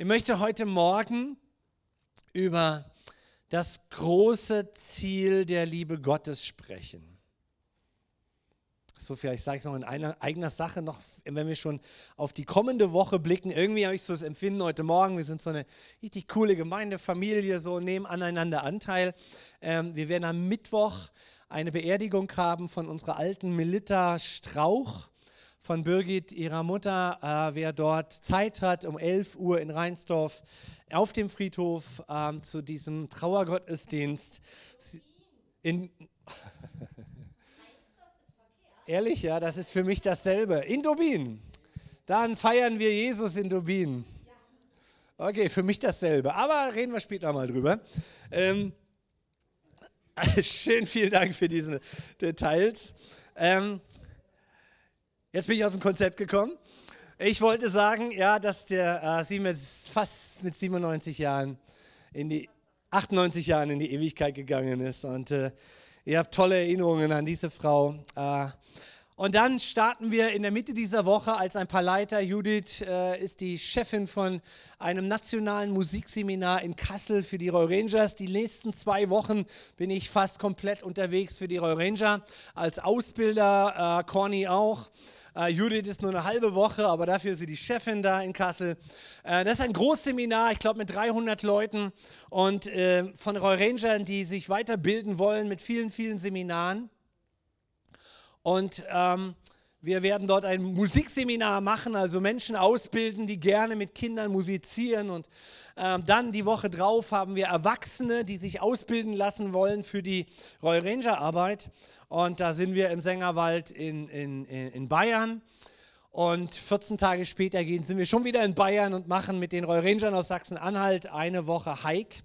Ich möchte heute Morgen über das große Ziel der Liebe Gottes sprechen. So, vielleicht sage ich es noch in einer, eigener Sache noch, wenn wir schon auf die kommende Woche blicken. Irgendwie habe ich so das Empfinden heute Morgen, wir sind so eine richtig coole Gemeindefamilie, so nehmen aneinander Anteil. Ähm, wir werden am Mittwoch eine Beerdigung haben von unserer alten Melita Strauch von Birgit, ihrer Mutter. Äh, wer dort Zeit hat, um 11 Uhr in Rheinsdorf auf dem Friedhof äh, zu diesem Trauergottesdienst. In Ehrlich, ja, das ist für mich dasselbe. In Dubin. Dann feiern wir Jesus in Dubin. Okay, für mich dasselbe. Aber reden wir später mal drüber. Ähm, schön, vielen Dank für diese Details. Ähm, Jetzt bin ich aus dem Konzept gekommen. Ich wollte sagen, ja, dass der äh, sie mit fast mit 97 Jahren in die 98 Jahren in die Ewigkeit gegangen ist und äh, ihr habt tolle Erinnerungen an diese Frau. Äh, und dann starten wir in der Mitte dieser Woche als ein paar Leiter. Judith äh, ist die Chefin von einem nationalen Musikseminar in Kassel für die Roy Rangers. Die nächsten zwei Wochen bin ich fast komplett unterwegs für die Roy Ranger als Ausbilder, äh, Corny auch. Äh, Judith ist nur eine halbe Woche, aber dafür ist sie die Chefin da in Kassel. Äh, das ist ein Großseminar, ich glaube mit 300 Leuten und äh, von Roy die sich weiterbilden wollen mit vielen, vielen Seminaren. Und ähm, wir werden dort ein Musikseminar machen, also Menschen ausbilden, die gerne mit Kindern musizieren. Und ähm, dann die Woche drauf haben wir Erwachsene, die sich ausbilden lassen wollen für die Roy Ranger Arbeit. Und da sind wir im Sängerwald in, in, in Bayern. Und 14 Tage später gehen, sind wir schon wieder in Bayern und machen mit den Roy Rangern aus Sachsen-Anhalt eine Woche Hike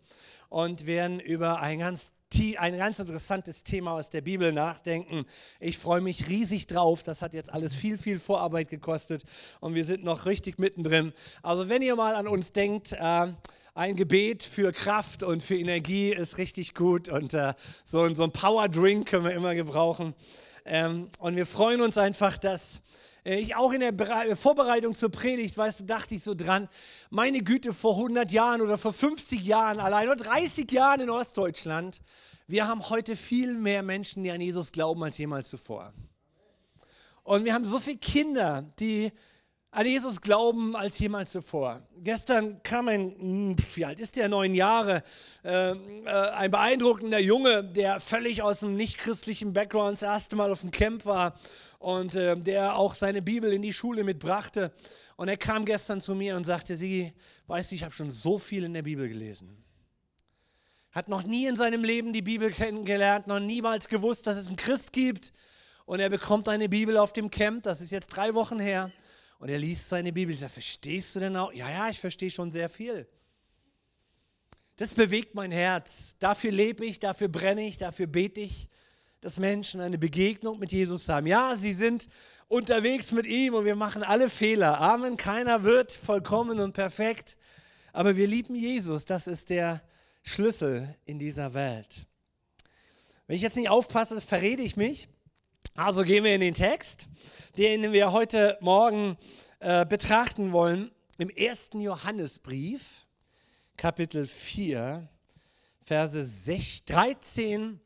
und werden über ein ganz, ein ganz interessantes Thema aus der Bibel nachdenken. Ich freue mich riesig drauf. Das hat jetzt alles viel, viel Vorarbeit gekostet und wir sind noch richtig mittendrin. Also wenn ihr mal an uns denkt, äh, ein Gebet für Kraft und für Energie ist richtig gut und äh, so, so ein Power Drink können wir immer gebrauchen. Ähm, und wir freuen uns einfach, dass äh, ich auch in der Bere Vorbereitung zur Predigt, weißt du, dachte ich so dran, meine Güte, vor 100 Jahren oder vor 50 Jahren allein oder 30 Jahren in Ostdeutschland, wir haben heute viel mehr Menschen, die an Jesus glauben, als jemals zuvor. Und wir haben so viele Kinder, die an Jesus glauben als jemals zuvor. Gestern kam ein, hm, wie alt ist der, neun Jahre, äh, äh, ein beeindruckender Junge, der völlig aus dem nichtchristlichen Background das erste Mal auf dem Camp war und äh, der auch seine Bibel in die Schule mitbrachte. Und er kam gestern zu mir und sagte, sie, weißt du, ich habe schon so viel in der Bibel gelesen. Hat noch nie in seinem Leben die Bibel kennengelernt, noch niemals gewusst, dass es einen Christ gibt. Und er bekommt eine Bibel auf dem Camp, das ist jetzt drei Wochen her und er liest seine Bibel. Ich sage, verstehst du denn auch? Ja, ja, ich verstehe schon sehr viel. Das bewegt mein Herz. Dafür lebe ich, dafür brenne ich, dafür bete ich, dass Menschen eine Begegnung mit Jesus haben. Ja, sie sind unterwegs mit ihm und wir machen alle Fehler. Amen. Keiner wird vollkommen und perfekt. Aber wir lieben Jesus. Das ist der Schlüssel in dieser Welt. Wenn ich jetzt nicht aufpasse, verrede ich mich. Also gehen wir in den Text, den wir heute Morgen äh, betrachten wollen, im ersten Johannesbrief, Kapitel 4, Verse 6, 13.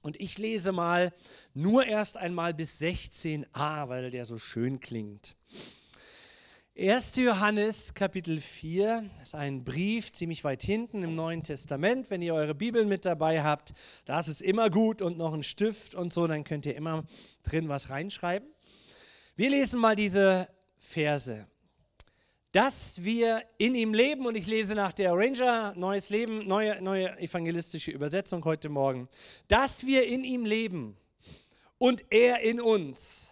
Und ich lese mal nur erst einmal bis 16a, weil der so schön klingt. 1. Johannes Kapitel 4 ist ein Brief ziemlich weit hinten im Neuen Testament. Wenn ihr eure Bibeln mit dabei habt, da ist immer gut und noch ein Stift und so, dann könnt ihr immer drin was reinschreiben. Wir lesen mal diese Verse. Dass wir in ihm leben, und ich lese nach der Ranger Neues Leben, neue, neue evangelistische Übersetzung heute Morgen. Dass wir in ihm leben und er in uns.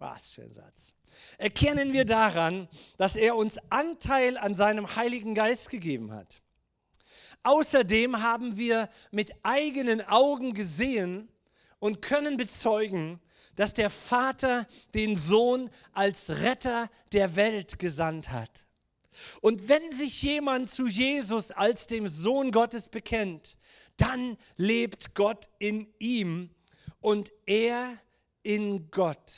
Was für ein Satz erkennen wir daran, dass er uns Anteil an seinem Heiligen Geist gegeben hat. Außerdem haben wir mit eigenen Augen gesehen und können bezeugen, dass der Vater den Sohn als Retter der Welt gesandt hat. Und wenn sich jemand zu Jesus als dem Sohn Gottes bekennt, dann lebt Gott in ihm und er in Gott.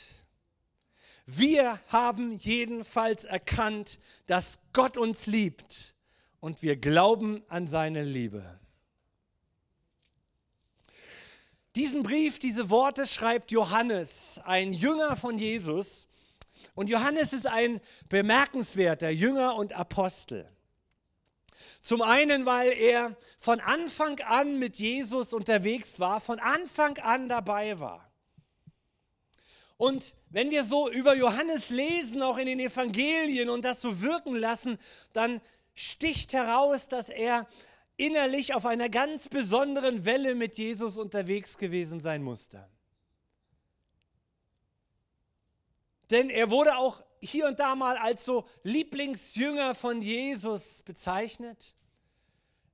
Wir haben jedenfalls erkannt, dass Gott uns liebt und wir glauben an seine Liebe. Diesen Brief, diese Worte schreibt Johannes, ein Jünger von Jesus. Und Johannes ist ein bemerkenswerter Jünger und Apostel. Zum einen, weil er von Anfang an mit Jesus unterwegs war, von Anfang an dabei war. Und wenn wir so über Johannes lesen, auch in den Evangelien und das so wirken lassen, dann sticht heraus, dass er innerlich auf einer ganz besonderen Welle mit Jesus unterwegs gewesen sein musste. Denn er wurde auch hier und da mal als so Lieblingsjünger von Jesus bezeichnet.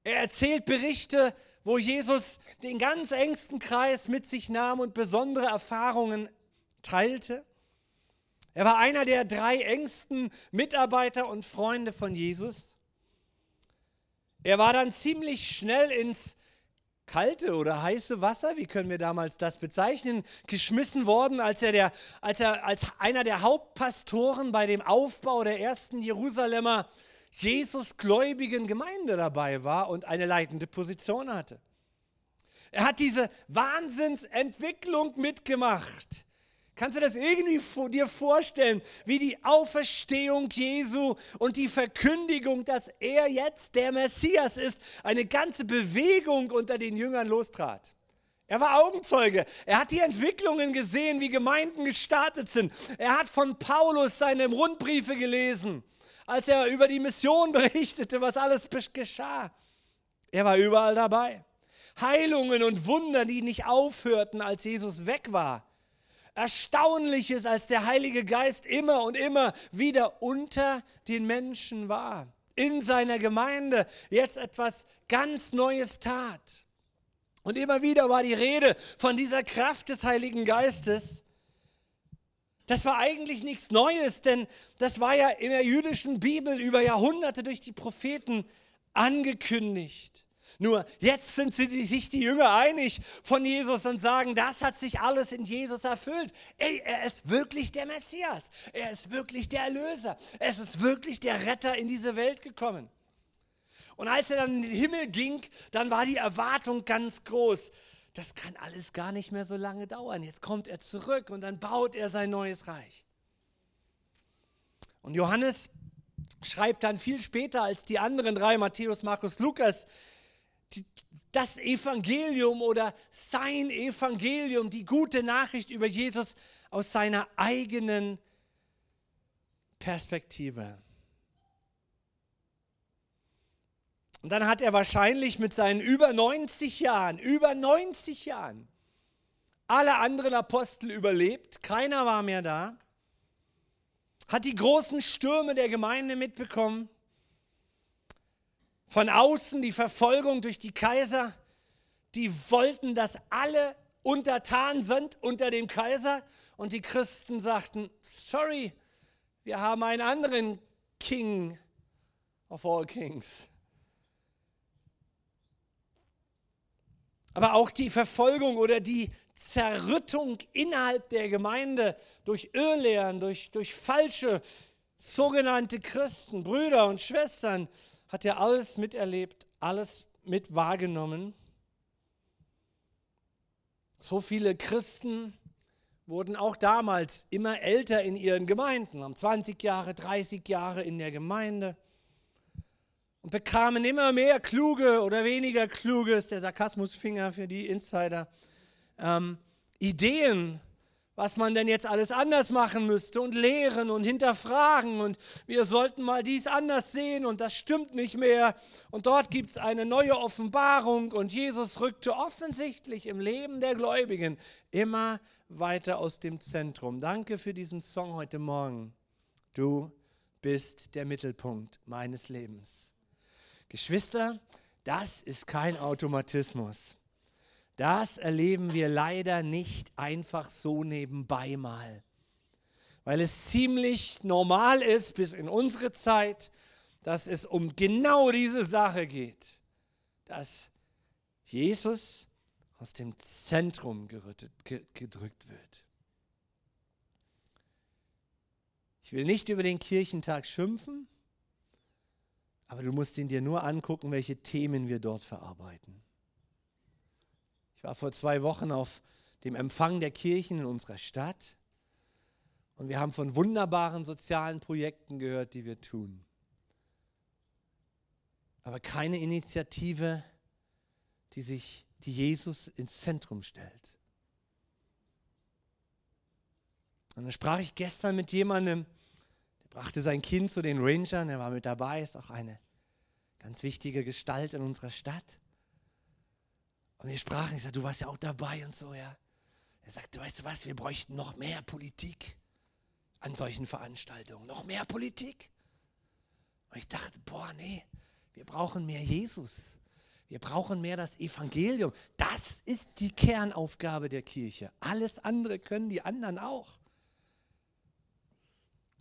Er erzählt Berichte, wo Jesus den ganz engsten Kreis mit sich nahm und besondere Erfahrungen teilte. Er war einer der drei engsten Mitarbeiter und Freunde von Jesus. Er war dann ziemlich schnell ins kalte oder heiße Wasser, wie können wir damals das bezeichnen, geschmissen worden, als er, der, als er als einer der Hauptpastoren bei dem Aufbau der ersten Jerusalemer Jesusgläubigen Gemeinde dabei war und eine leitende Position hatte. Er hat diese Wahnsinnsentwicklung mitgemacht. Kannst du das irgendwie dir vorstellen, wie die Auferstehung Jesu und die Verkündigung, dass er jetzt der Messias ist, eine ganze Bewegung unter den Jüngern lostrat? Er war Augenzeuge. Er hat die Entwicklungen gesehen, wie Gemeinden gestartet sind. Er hat von Paulus seine Rundbriefe gelesen, als er über die Mission berichtete, was alles geschah. Er war überall dabei. Heilungen und Wunder, die nicht aufhörten, als Jesus weg war. Erstaunliches, als der Heilige Geist immer und immer wieder unter den Menschen war, in seiner Gemeinde jetzt etwas ganz Neues tat. Und immer wieder war die Rede von dieser Kraft des Heiligen Geistes. Das war eigentlich nichts Neues, denn das war ja in der jüdischen Bibel über Jahrhunderte durch die Propheten angekündigt. Nur jetzt sind sich die Jünger einig von Jesus und sagen, das hat sich alles in Jesus erfüllt. Ey, er ist wirklich der Messias. Er ist wirklich der Erlöser. Es ist wirklich der Retter in diese Welt gekommen. Und als er dann in den Himmel ging, dann war die Erwartung ganz groß. Das kann alles gar nicht mehr so lange dauern. Jetzt kommt er zurück und dann baut er sein neues Reich. Und Johannes schreibt dann viel später als die anderen drei, Matthäus, Markus, Lukas, das Evangelium oder sein Evangelium, die gute Nachricht über Jesus aus seiner eigenen Perspektive. Und dann hat er wahrscheinlich mit seinen über 90 Jahren, über 90 Jahren, alle anderen Apostel überlebt, keiner war mehr da, hat die großen Stürme der Gemeinde mitbekommen, von außen die Verfolgung durch die Kaiser, die wollten, dass alle untertan sind unter dem Kaiser. Und die Christen sagten, sorry, wir haben einen anderen King of all Kings. Aber auch die Verfolgung oder die Zerrüttung innerhalb der Gemeinde durch Irrlehren, durch, durch falsche sogenannte Christen, Brüder und Schwestern, hat er alles miterlebt, alles mit wahrgenommen. So viele Christen wurden auch damals immer älter in ihren Gemeinden, haben 20 Jahre, 30 Jahre in der Gemeinde und bekamen immer mehr kluge oder weniger kluges, der Sarkasmusfinger für die Insider, ähm, Ideen was man denn jetzt alles anders machen müsste und lehren und hinterfragen und wir sollten mal dies anders sehen und das stimmt nicht mehr und dort gibt es eine neue Offenbarung und Jesus rückte offensichtlich im Leben der Gläubigen immer weiter aus dem Zentrum. Danke für diesen Song heute Morgen. Du bist der Mittelpunkt meines Lebens. Geschwister, das ist kein Automatismus. Das erleben wir leider nicht einfach so nebenbei mal, weil es ziemlich normal ist bis in unsere Zeit, dass es um genau diese Sache geht, dass Jesus aus dem Zentrum gerüttet, gedrückt wird. Ich will nicht über den Kirchentag schimpfen, aber du musst ihn dir nur angucken, welche Themen wir dort verarbeiten. War vor zwei Wochen auf dem Empfang der Kirchen in unserer Stadt und wir haben von wunderbaren sozialen Projekten gehört, die wir tun. Aber keine Initiative, die sich, die Jesus ins Zentrum stellt. Und dann sprach ich gestern mit jemandem, der brachte sein Kind zu den Rangern, er war mit dabei, ist auch eine ganz wichtige Gestalt in unserer Stadt. Und wir sprachen, ich sagte, du warst ja auch dabei und so, ja. Er sagte, weißt du was, wir bräuchten noch mehr Politik an solchen Veranstaltungen, noch mehr Politik. Und ich dachte, boah, nee, wir brauchen mehr Jesus. Wir brauchen mehr das Evangelium. Das ist die Kernaufgabe der Kirche. Alles andere können die anderen auch.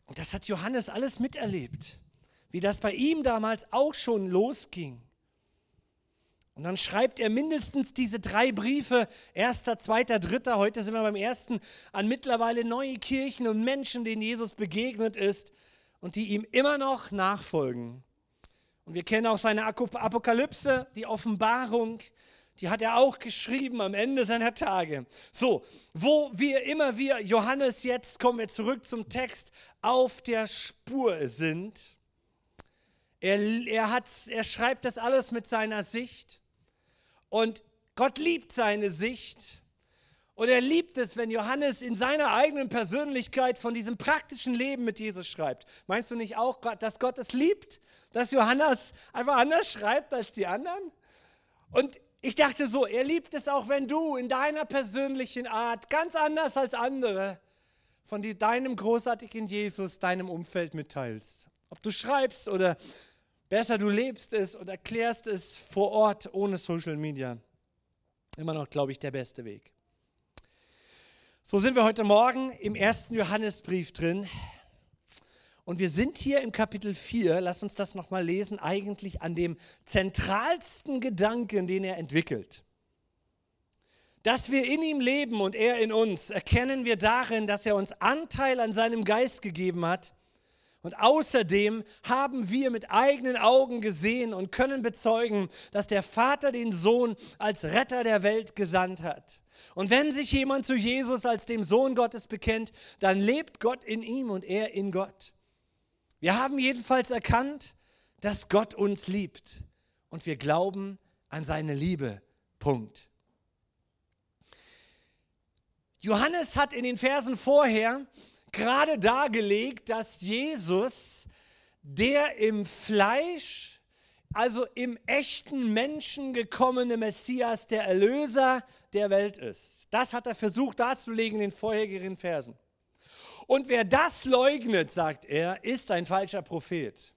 Und das hat Johannes alles miterlebt, wie das bei ihm damals auch schon losging. Und dann schreibt er mindestens diese drei Briefe, erster, zweiter, dritter, heute sind wir beim ersten, an mittlerweile neue Kirchen und Menschen, denen Jesus begegnet ist und die ihm immer noch nachfolgen. Und wir kennen auch seine Apokalypse, die Offenbarung, die hat er auch geschrieben am Ende seiner Tage. So, wo wir immer wir, Johannes jetzt, kommen wir zurück zum Text, auf der Spur sind. Er, er, hat, er schreibt das alles mit seiner Sicht. Und Gott liebt seine Sicht. Und er liebt es, wenn Johannes in seiner eigenen Persönlichkeit von diesem praktischen Leben mit Jesus schreibt. Meinst du nicht auch, dass Gott es liebt, dass Johannes einfach anders schreibt als die anderen? Und ich dachte so, er liebt es auch, wenn du in deiner persönlichen Art, ganz anders als andere, von deinem großartigen Jesus deinem Umfeld mitteilst. Ob du schreibst oder Besser, du lebst es und erklärst es vor Ort ohne Social Media. Immer noch, glaube ich, der beste Weg. So sind wir heute Morgen im ersten Johannesbrief drin. Und wir sind hier im Kapitel 4, lass uns das nochmal lesen, eigentlich an dem zentralsten Gedanken, den er entwickelt. Dass wir in ihm leben und er in uns, erkennen wir darin, dass er uns Anteil an seinem Geist gegeben hat und außerdem haben wir mit eigenen Augen gesehen und können bezeugen, dass der Vater den Sohn als Retter der Welt gesandt hat. Und wenn sich jemand zu Jesus als dem Sohn Gottes bekennt, dann lebt Gott in ihm und er in Gott. Wir haben jedenfalls erkannt, dass Gott uns liebt und wir glauben an seine Liebe. Punkt. Johannes hat in den Versen vorher gerade dargelegt, dass Jesus, der im Fleisch, also im echten Menschen gekommene Messias, der Erlöser der Welt ist. Das hat er versucht darzulegen in den vorherigen Versen. Und wer das leugnet, sagt er, ist ein falscher Prophet.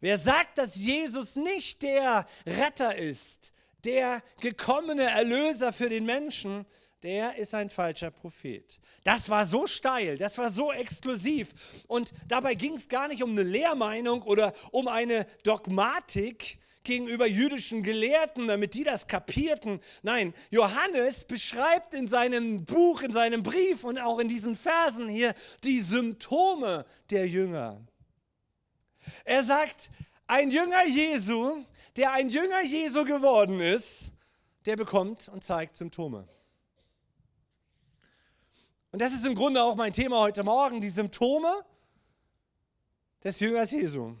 Wer sagt, dass Jesus nicht der Retter ist, der gekommene Erlöser für den Menschen, der ist ein falscher Prophet. Das war so steil, das war so exklusiv. Und dabei ging es gar nicht um eine Lehrmeinung oder um eine Dogmatik gegenüber jüdischen Gelehrten, damit die das kapierten. Nein, Johannes beschreibt in seinem Buch, in seinem Brief und auch in diesen Versen hier die Symptome der Jünger. Er sagt, ein Jünger Jesu, der ein Jünger Jesu geworden ist, der bekommt und zeigt Symptome. Und das ist im Grunde auch mein Thema heute Morgen, die Symptome des Jüngers Jesu.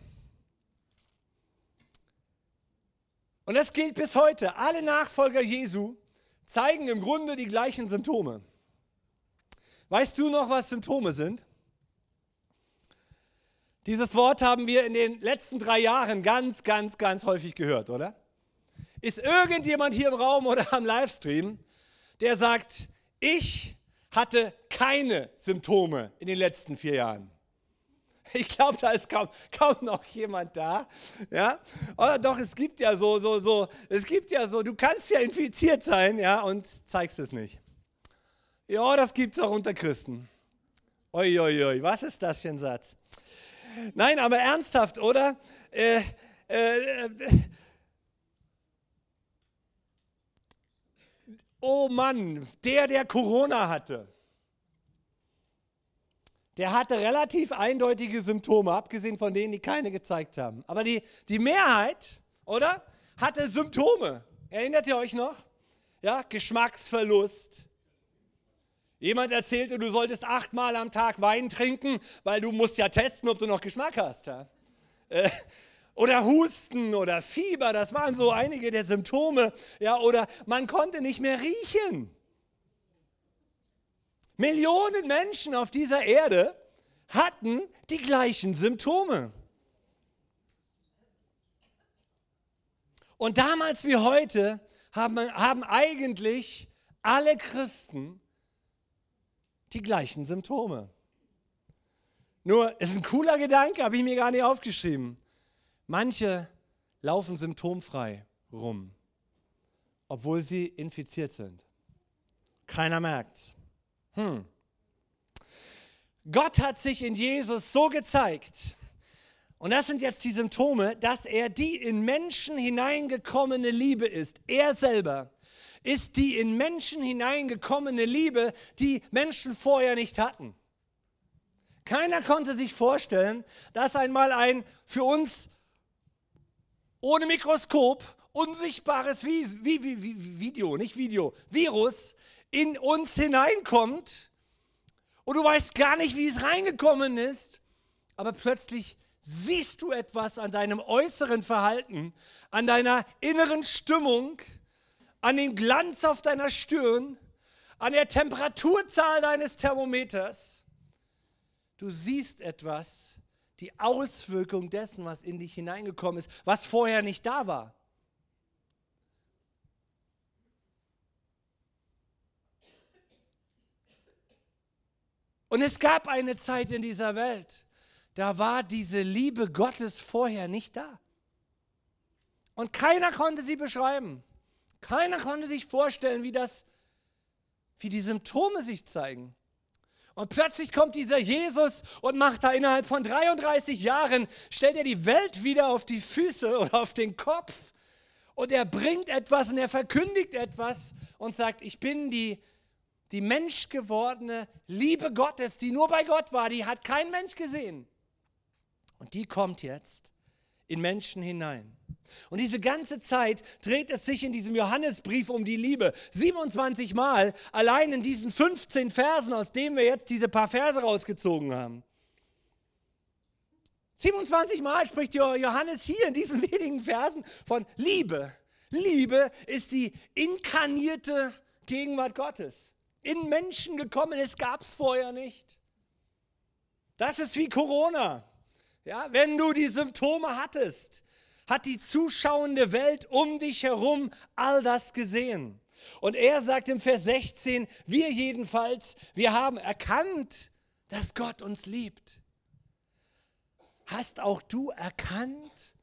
Und das gilt bis heute. Alle Nachfolger Jesu zeigen im Grunde die gleichen Symptome. Weißt du noch, was Symptome sind? Dieses Wort haben wir in den letzten drei Jahren ganz, ganz, ganz häufig gehört, oder? Ist irgendjemand hier im Raum oder am Livestream, der sagt, ich hatte keine Symptome in den letzten vier Jahren. Ich glaube, da ist kaum, kaum noch jemand da. Ja? Oder doch, es gibt ja so, so, so, es gibt ja so, du kannst ja infiziert sein, ja, und zeigst es nicht. Ja, das gibt es auch unter Christen. Uiuiui, ui, ui, was ist das für ein Satz? Nein, aber ernsthaft, oder? Äh, äh, oh Mann, der, der Corona hatte, der hatte relativ eindeutige Symptome, abgesehen von denen, die keine gezeigt haben. Aber die, die Mehrheit, oder, hatte Symptome. Erinnert ihr euch noch? Ja, Geschmacksverlust. Jemand erzählte, du solltest achtmal am Tag Wein trinken, weil du musst ja testen, ob du noch Geschmack hast. Ja? Äh, oder Husten oder Fieber, das waren so einige der Symptome. Ja, oder man konnte nicht mehr riechen. Millionen Menschen auf dieser Erde hatten die gleichen Symptome. Und damals wie heute haben, haben eigentlich alle Christen die gleichen Symptome. Nur, es ist ein cooler Gedanke, habe ich mir gar nicht aufgeschrieben. Manche laufen symptomfrei rum, obwohl sie infiziert sind. Keiner merkt's. Hm. Gott hat sich in Jesus so gezeigt, und das sind jetzt die Symptome, dass er die in Menschen hineingekommene Liebe ist. Er selber ist die in Menschen hineingekommene Liebe, die Menschen vorher nicht hatten. Keiner konnte sich vorstellen, dass einmal ein für uns ohne Mikroskop unsichtbares Video, nicht Video, Virus in uns hineinkommt und du weißt gar nicht, wie es reingekommen ist, aber plötzlich siehst du etwas an deinem äußeren Verhalten, an deiner inneren Stimmung, an dem Glanz auf deiner Stirn, an der Temperaturzahl deines Thermometers. Du siehst etwas, die Auswirkung dessen, was in dich hineingekommen ist, was vorher nicht da war. Und es gab eine Zeit in dieser Welt, da war diese Liebe Gottes vorher nicht da. Und keiner konnte sie beschreiben. Keiner konnte sich vorstellen, wie das, wie die Symptome sich zeigen. Und plötzlich kommt dieser Jesus und macht da innerhalb von 33 Jahren, stellt er die Welt wieder auf die Füße oder auf den Kopf. Und er bringt etwas und er verkündigt etwas und sagt, ich bin die die menschgewordene Liebe Gottes, die nur bei Gott war, die hat kein Mensch gesehen. Und die kommt jetzt in Menschen hinein. Und diese ganze Zeit dreht es sich in diesem Johannesbrief um die Liebe. 27 Mal allein in diesen 15 Versen, aus denen wir jetzt diese paar Verse rausgezogen haben. 27 Mal spricht Johannes hier in diesen wenigen Versen von Liebe. Liebe ist die inkarnierte Gegenwart Gottes in Menschen gekommen. Es gab es vorher nicht. Das ist wie Corona. Ja, wenn du die Symptome hattest, hat die zuschauende Welt um dich herum all das gesehen. Und er sagt im Vers 16, wir jedenfalls, wir haben erkannt, dass Gott uns liebt. Hast auch du erkannt,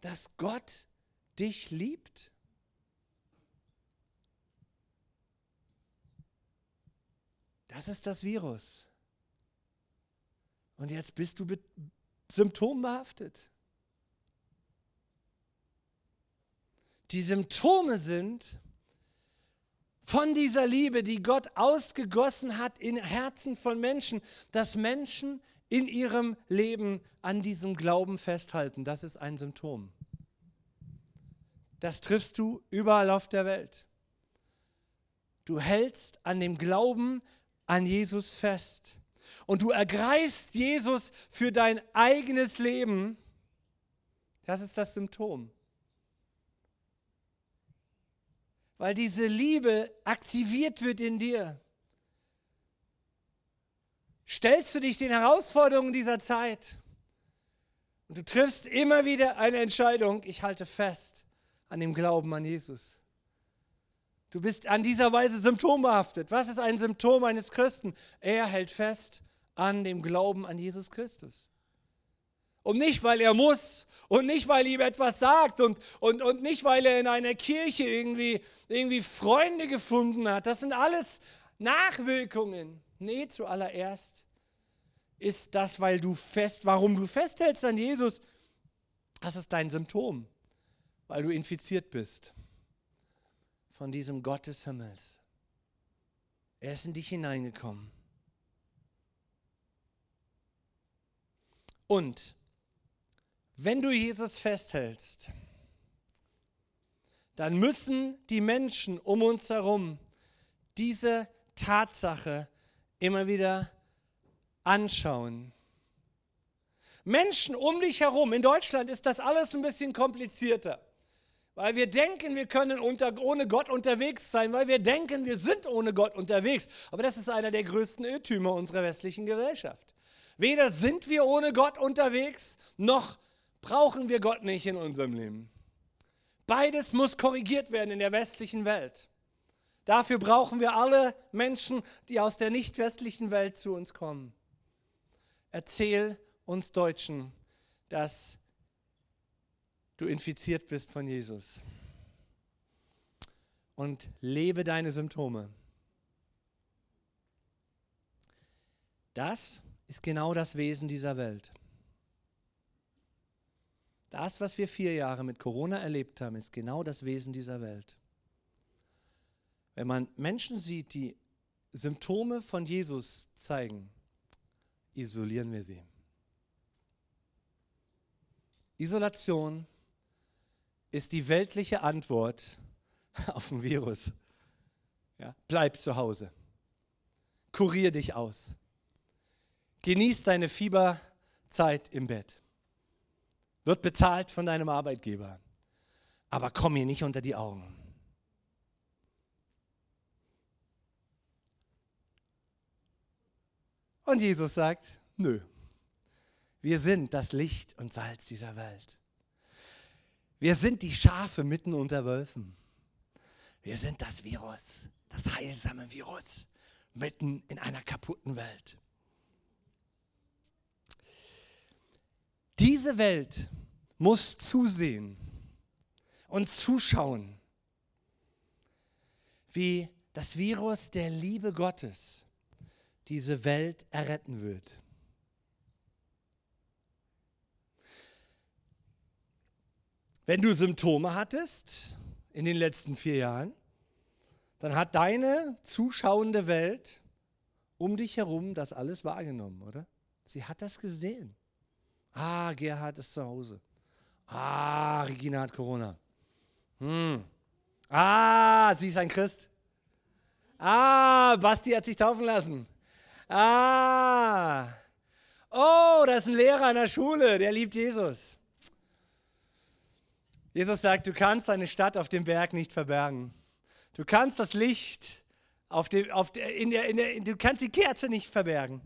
dass Gott dich liebt? Das ist das Virus. Und jetzt bist du symptombehaftet. Die Symptome sind von dieser Liebe, die Gott ausgegossen hat in Herzen von Menschen, dass Menschen in ihrem Leben an diesem Glauben festhalten. Das ist ein Symptom. Das triffst du überall auf der Welt. Du hältst an dem Glauben an Jesus fest und du ergreifst Jesus für dein eigenes Leben, das ist das Symptom. Weil diese Liebe aktiviert wird in dir. Stellst du dich den Herausforderungen dieser Zeit und du triffst immer wieder eine Entscheidung, ich halte fest an dem Glauben an Jesus. Du bist an dieser Weise symptombehaftet. Was ist ein Symptom eines Christen? Er hält fest an dem Glauben an Jesus Christus. Und nicht, weil er muss und nicht, weil ihm etwas sagt und, und, und nicht, weil er in einer Kirche irgendwie, irgendwie Freunde gefunden hat. Das sind alles Nachwirkungen. Nee, zuallererst ist das, weil du fest, warum du festhältst an Jesus, das ist dein Symptom, weil du infiziert bist von diesem Gott des Himmels. Er ist in dich hineingekommen. Und wenn du Jesus festhältst, dann müssen die Menschen um uns herum diese Tatsache immer wieder anschauen. Menschen um dich herum, in Deutschland ist das alles ein bisschen komplizierter, weil wir denken, wir können unter, ohne Gott unterwegs sein, weil wir denken, wir sind ohne Gott unterwegs. Aber das ist einer der größten Irrtümer unserer westlichen Gesellschaft. Weder sind wir ohne Gott unterwegs, noch brauchen wir Gott nicht in unserem Leben. Beides muss korrigiert werden in der westlichen Welt. Dafür brauchen wir alle Menschen, die aus der nicht westlichen Welt zu uns kommen. Erzähl uns Deutschen, dass du infiziert bist von Jesus. Und lebe deine Symptome. Das ist genau das Wesen dieser Welt. Das, was wir vier Jahre mit Corona erlebt haben, ist genau das Wesen dieser Welt. Wenn man Menschen sieht, die Symptome von Jesus zeigen, isolieren wir sie. Isolation ist die weltliche Antwort auf ein Virus. Ja, bleib zu Hause. Kurier dich aus. Genieß deine Fieberzeit im Bett. Wird bezahlt von deinem Arbeitgeber. Aber komm mir nicht unter die Augen. Und Jesus sagt, nö, wir sind das Licht und Salz dieser Welt. Wir sind die Schafe mitten unter Wölfen. Wir sind das Virus, das heilsame Virus mitten in einer kaputten Welt. Diese Welt muss zusehen und zuschauen, wie das Virus der Liebe Gottes diese Welt erretten wird. Wenn du Symptome hattest in den letzten vier Jahren, dann hat deine zuschauende Welt um dich herum das alles wahrgenommen, oder? Sie hat das gesehen. Ah, Gerhard ist zu Hause. Ah, Regina hat Corona. Hm. Ah, sie ist ein Christ. Ah, Basti hat sich taufen lassen. Ah, oh, das ist ein Lehrer an der Schule, der liebt Jesus. Jesus sagt, du kannst deine Stadt auf dem Berg nicht verbergen. Du kannst das Licht auf dem, auf in der, in der, du kannst die Kerze nicht verbergen.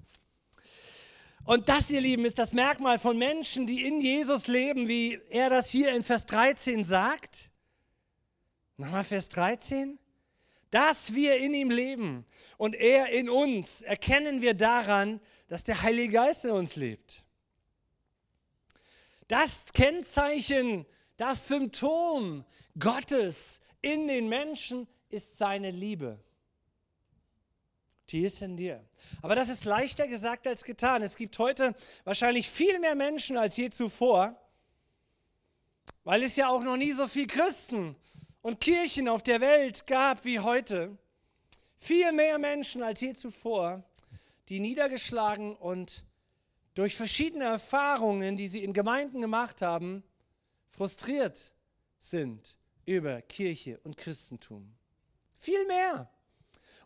Und das, ihr Lieben, ist das Merkmal von Menschen, die in Jesus leben, wie er das hier in Vers 13 sagt. Nochmal Vers 13 dass wir in ihm leben und er in uns, erkennen wir daran, dass der Heilige Geist in uns lebt. Das Kennzeichen, das Symptom Gottes in den Menschen ist seine Liebe. Die ist in dir. Aber das ist leichter gesagt als getan. Es gibt heute wahrscheinlich viel mehr Menschen als je zuvor, weil es ja auch noch nie so viele Christen und Kirchen auf der Welt gab wie heute, viel mehr Menschen als je zuvor, die niedergeschlagen und durch verschiedene Erfahrungen, die sie in Gemeinden gemacht haben, frustriert sind über Kirche und Christentum. Viel mehr.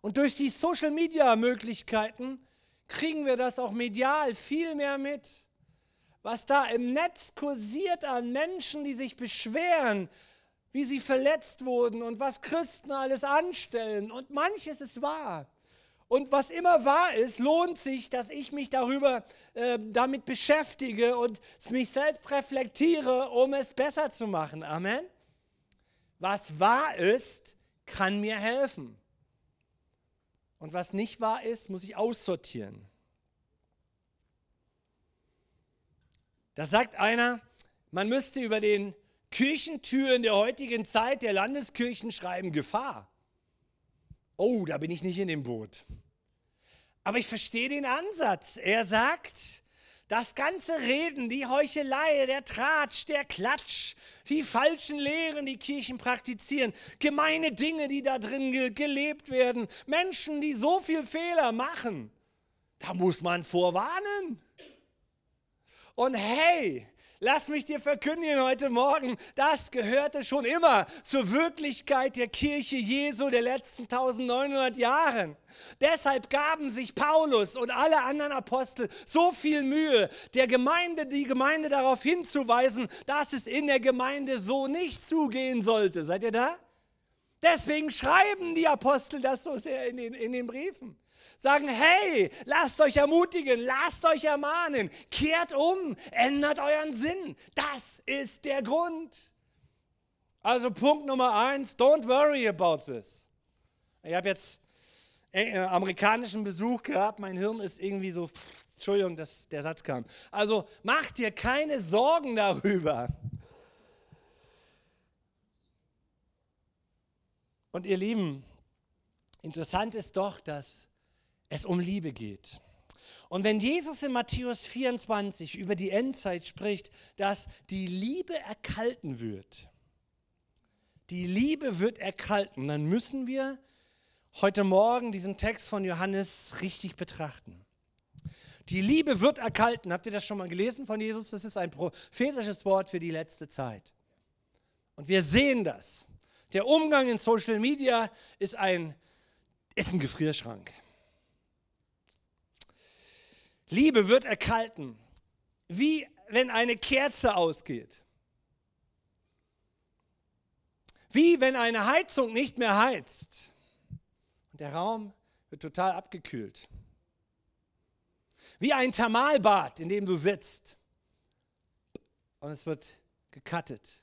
Und durch die Social-Media-Möglichkeiten kriegen wir das auch medial viel mehr mit. Was da im Netz kursiert an Menschen, die sich beschweren, wie sie verletzt wurden und was Christen alles anstellen. Und manches ist wahr. Und was immer wahr ist, lohnt sich, dass ich mich darüber äh, damit beschäftige und mich selbst reflektiere, um es besser zu machen. Amen. Was wahr ist, kann mir helfen. Und was nicht wahr ist, muss ich aussortieren. Da sagt einer, man müsste über den Kirchentüren der heutigen Zeit der Landeskirchen schreiben Gefahr. Oh, da bin ich nicht in dem Boot. Aber ich verstehe den Ansatz. Er sagt, das ganze Reden, die Heuchelei, der Tratsch, der Klatsch, die falschen Lehren, die Kirchen praktizieren, gemeine Dinge, die da drin gelebt werden, Menschen, die so viel Fehler machen, da muss man vorwarnen. Und hey, Lass mich dir verkündigen heute Morgen, das gehörte schon immer zur Wirklichkeit der Kirche Jesu der letzten 1900 Jahren. Deshalb gaben sich Paulus und alle anderen Apostel so viel Mühe, der Gemeinde, die Gemeinde darauf hinzuweisen, dass es in der Gemeinde so nicht zugehen sollte. Seid ihr da? Deswegen schreiben die Apostel das so sehr in den, in den Briefen sagen, hey, lasst euch ermutigen, lasst euch ermahnen, kehrt um, ändert euren Sinn. Das ist der Grund. Also Punkt Nummer eins, don't worry about this. Ich habe jetzt äh, amerikanischen Besuch gehabt, mein Hirn ist irgendwie so, Entschuldigung, dass der Satz kam. Also mach dir keine Sorgen darüber. Und ihr Lieben, interessant ist doch, dass es um Liebe geht. Und wenn Jesus in Matthäus 24 über die Endzeit spricht, dass die Liebe erkalten wird, die Liebe wird erkalten, dann müssen wir heute Morgen diesen Text von Johannes richtig betrachten. Die Liebe wird erkalten. Habt ihr das schon mal gelesen von Jesus? Das ist ein prophetisches Wort für die letzte Zeit. Und wir sehen das. Der Umgang in Social Media ist ein, ist ein Gefrierschrank. Liebe wird erkalten, wie wenn eine Kerze ausgeht. Wie wenn eine Heizung nicht mehr heizt und der Raum wird total abgekühlt. Wie ein Thermalbad, in dem du sitzt und es wird gekattet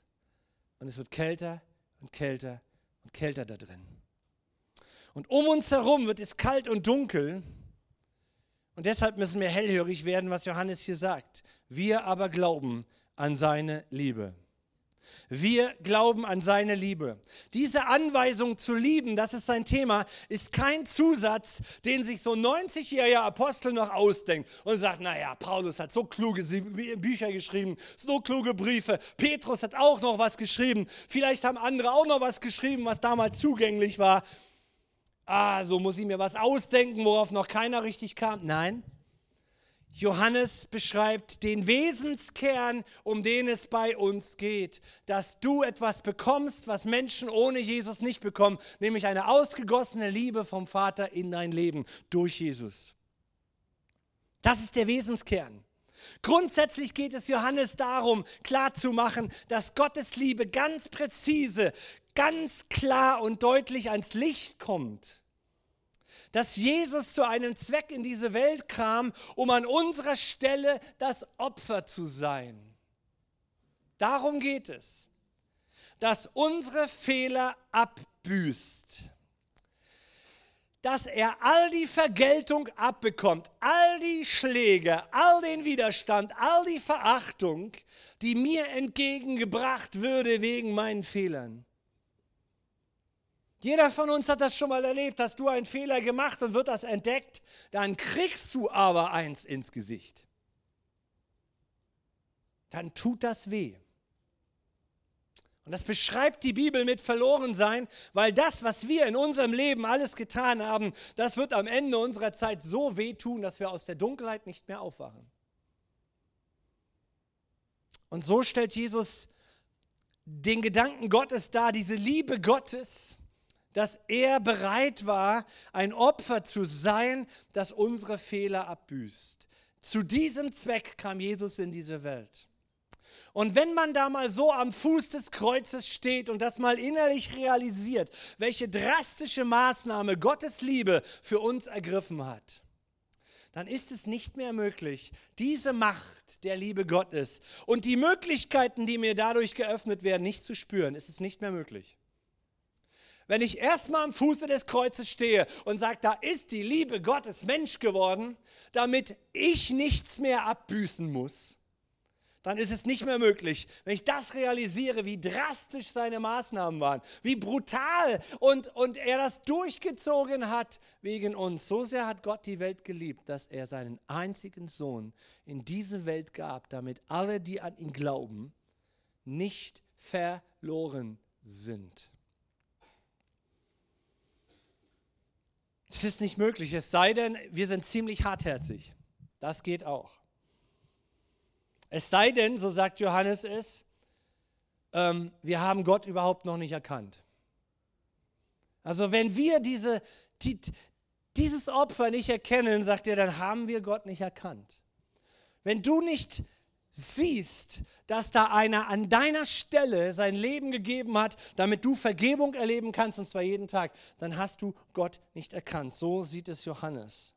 und es wird kälter und kälter und kälter da drin. Und um uns herum wird es kalt und dunkel und deshalb müssen wir hellhörig werden, was Johannes hier sagt. Wir aber glauben an seine Liebe. Wir glauben an seine Liebe. Diese Anweisung zu lieben, das ist sein Thema, ist kein Zusatz, den sich so 90-jähriger Apostel noch ausdenkt und sagt, naja, Paulus hat so kluge Bücher geschrieben, so kluge Briefe, Petrus hat auch noch was geschrieben, vielleicht haben andere auch noch was geschrieben, was damals zugänglich war ah, so muss ich mir was ausdenken, worauf noch keiner richtig kam. Nein, Johannes beschreibt den Wesenskern, um den es bei uns geht, dass du etwas bekommst, was Menschen ohne Jesus nicht bekommen, nämlich eine ausgegossene Liebe vom Vater in dein Leben durch Jesus. Das ist der Wesenskern. Grundsätzlich geht es Johannes darum, klarzumachen, dass Gottes Liebe ganz präzise, ganz klar und deutlich ans Licht kommt dass Jesus zu einem Zweck in diese Welt kam, um an unserer Stelle das Opfer zu sein. Darum geht es, dass unsere Fehler abbüßt, dass er all die Vergeltung abbekommt, all die Schläge, all den Widerstand, all die Verachtung, die mir entgegengebracht würde wegen meinen Fehlern. Jeder von uns hat das schon mal erlebt. Hast du einen Fehler gemacht und wird das entdeckt, dann kriegst du aber eins ins Gesicht. Dann tut das weh. Und das beschreibt die Bibel mit Verlorensein, weil das, was wir in unserem Leben alles getan haben, das wird am Ende unserer Zeit so wehtun, dass wir aus der Dunkelheit nicht mehr aufwachen. Und so stellt Jesus den Gedanken Gottes dar, diese Liebe Gottes, dass er bereit war, ein Opfer zu sein, das unsere Fehler abbüßt. Zu diesem Zweck kam Jesus in diese Welt. Und wenn man da mal so am Fuß des Kreuzes steht und das mal innerlich realisiert, welche drastische Maßnahme Gottes Liebe für uns ergriffen hat, dann ist es nicht mehr möglich, diese Macht der Liebe Gottes und die Möglichkeiten, die mir dadurch geöffnet werden, nicht zu spüren. Es ist nicht mehr möglich wenn ich erstmal am Fuße des Kreuzes stehe und sage, da ist die Liebe Gottes Mensch geworden, damit ich nichts mehr abbüßen muss, dann ist es nicht mehr möglich. Wenn ich das realisiere, wie drastisch seine Maßnahmen waren, wie brutal und, und er das durchgezogen hat wegen uns. So sehr hat Gott die Welt geliebt, dass er seinen einzigen Sohn in diese Welt gab, damit alle, die an ihn glauben, nicht verloren sind. Das ist nicht möglich, es sei denn, wir sind ziemlich hartherzig. Das geht auch. Es sei denn, so sagt Johannes es, ähm, wir haben Gott überhaupt noch nicht erkannt. Also wenn wir diese, die, dieses Opfer nicht erkennen, sagt er, dann haben wir Gott nicht erkannt. Wenn du nicht siehst, dass da einer an deiner Stelle sein Leben gegeben hat, damit du Vergebung erleben kannst, und zwar jeden Tag, dann hast du Gott nicht erkannt. So sieht es Johannes.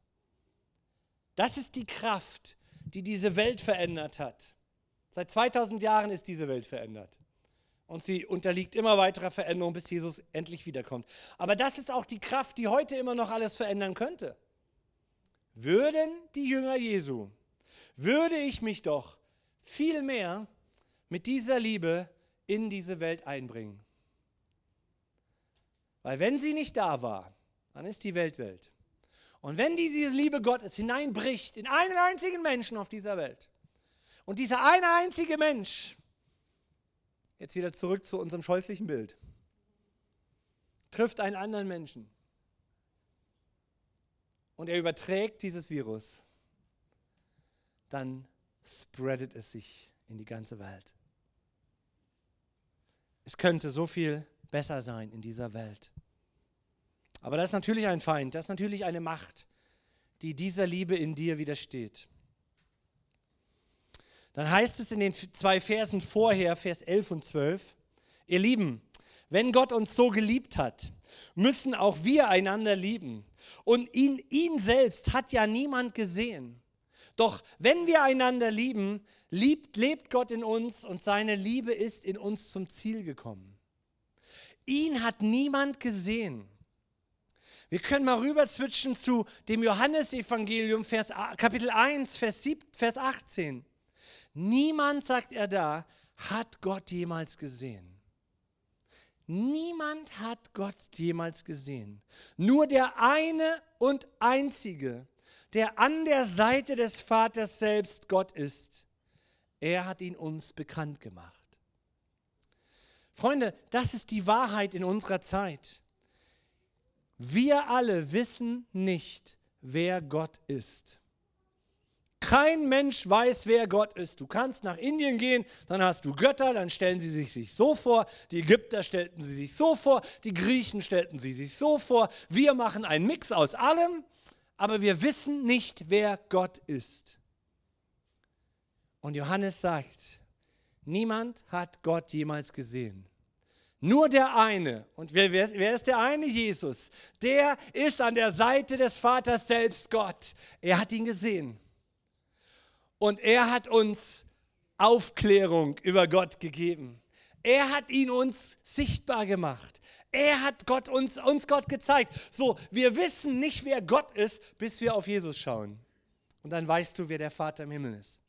Das ist die Kraft, die diese Welt verändert hat. Seit 2000 Jahren ist diese Welt verändert. Und sie unterliegt immer weiterer Veränderung, bis Jesus endlich wiederkommt. Aber das ist auch die Kraft, die heute immer noch alles verändern könnte. Würden die Jünger Jesu, würde ich mich doch viel mehr mit dieser Liebe in diese Welt einbringen. Weil wenn sie nicht da war, dann ist die Welt Welt. Und wenn diese Liebe Gottes hineinbricht in einen einzigen Menschen auf dieser Welt und dieser eine einzige Mensch, jetzt wieder zurück zu unserem scheußlichen Bild, trifft einen anderen Menschen und er überträgt dieses Virus, dann spreadet es sich in die ganze Welt. Es könnte so viel besser sein in dieser Welt. Aber das ist natürlich ein Feind, das ist natürlich eine Macht, die dieser Liebe in dir widersteht. Dann heißt es in den zwei Versen vorher, Vers 11 und 12, ihr Lieben, wenn Gott uns so geliebt hat, müssen auch wir einander lieben. Und ihn, ihn selbst hat ja niemand gesehen. Doch wenn wir einander lieben, liebt, lebt Gott in uns und seine Liebe ist in uns zum Ziel gekommen. Ihn hat niemand gesehen. Wir können mal rüber switchen zu dem Johannesevangelium, Vers, Kapitel 1, Vers, 7, Vers 18. Niemand, sagt er da, hat Gott jemals gesehen. Niemand hat Gott jemals gesehen. Nur der eine und einzige, der an der Seite des Vaters selbst Gott ist. Er hat ihn uns bekannt gemacht. Freunde, das ist die Wahrheit in unserer Zeit. Wir alle wissen nicht, wer Gott ist. Kein Mensch weiß, wer Gott ist. Du kannst nach Indien gehen, dann hast du Götter, dann stellen sie sich so vor. Die Ägypter stellten sie sich so vor, die Griechen stellten sie sich so vor. Wir machen einen Mix aus allem aber wir wissen nicht, wer Gott ist. Und Johannes sagt, niemand hat Gott jemals gesehen. Nur der eine. Und wer, wer, ist der eine? Jesus. Der ist an der Seite des Vaters selbst Gott. Er hat ihn gesehen. Und er hat uns Aufklärung über Gott gegeben. Er hat ihn uns sichtbar gemacht. Er hat Gott uns, uns Gott gezeigt. So, wir wissen nicht, wer Gott ist, bis wir auf Jesus schauen. Und dann weißt du, wer der Vater im Himmel ist.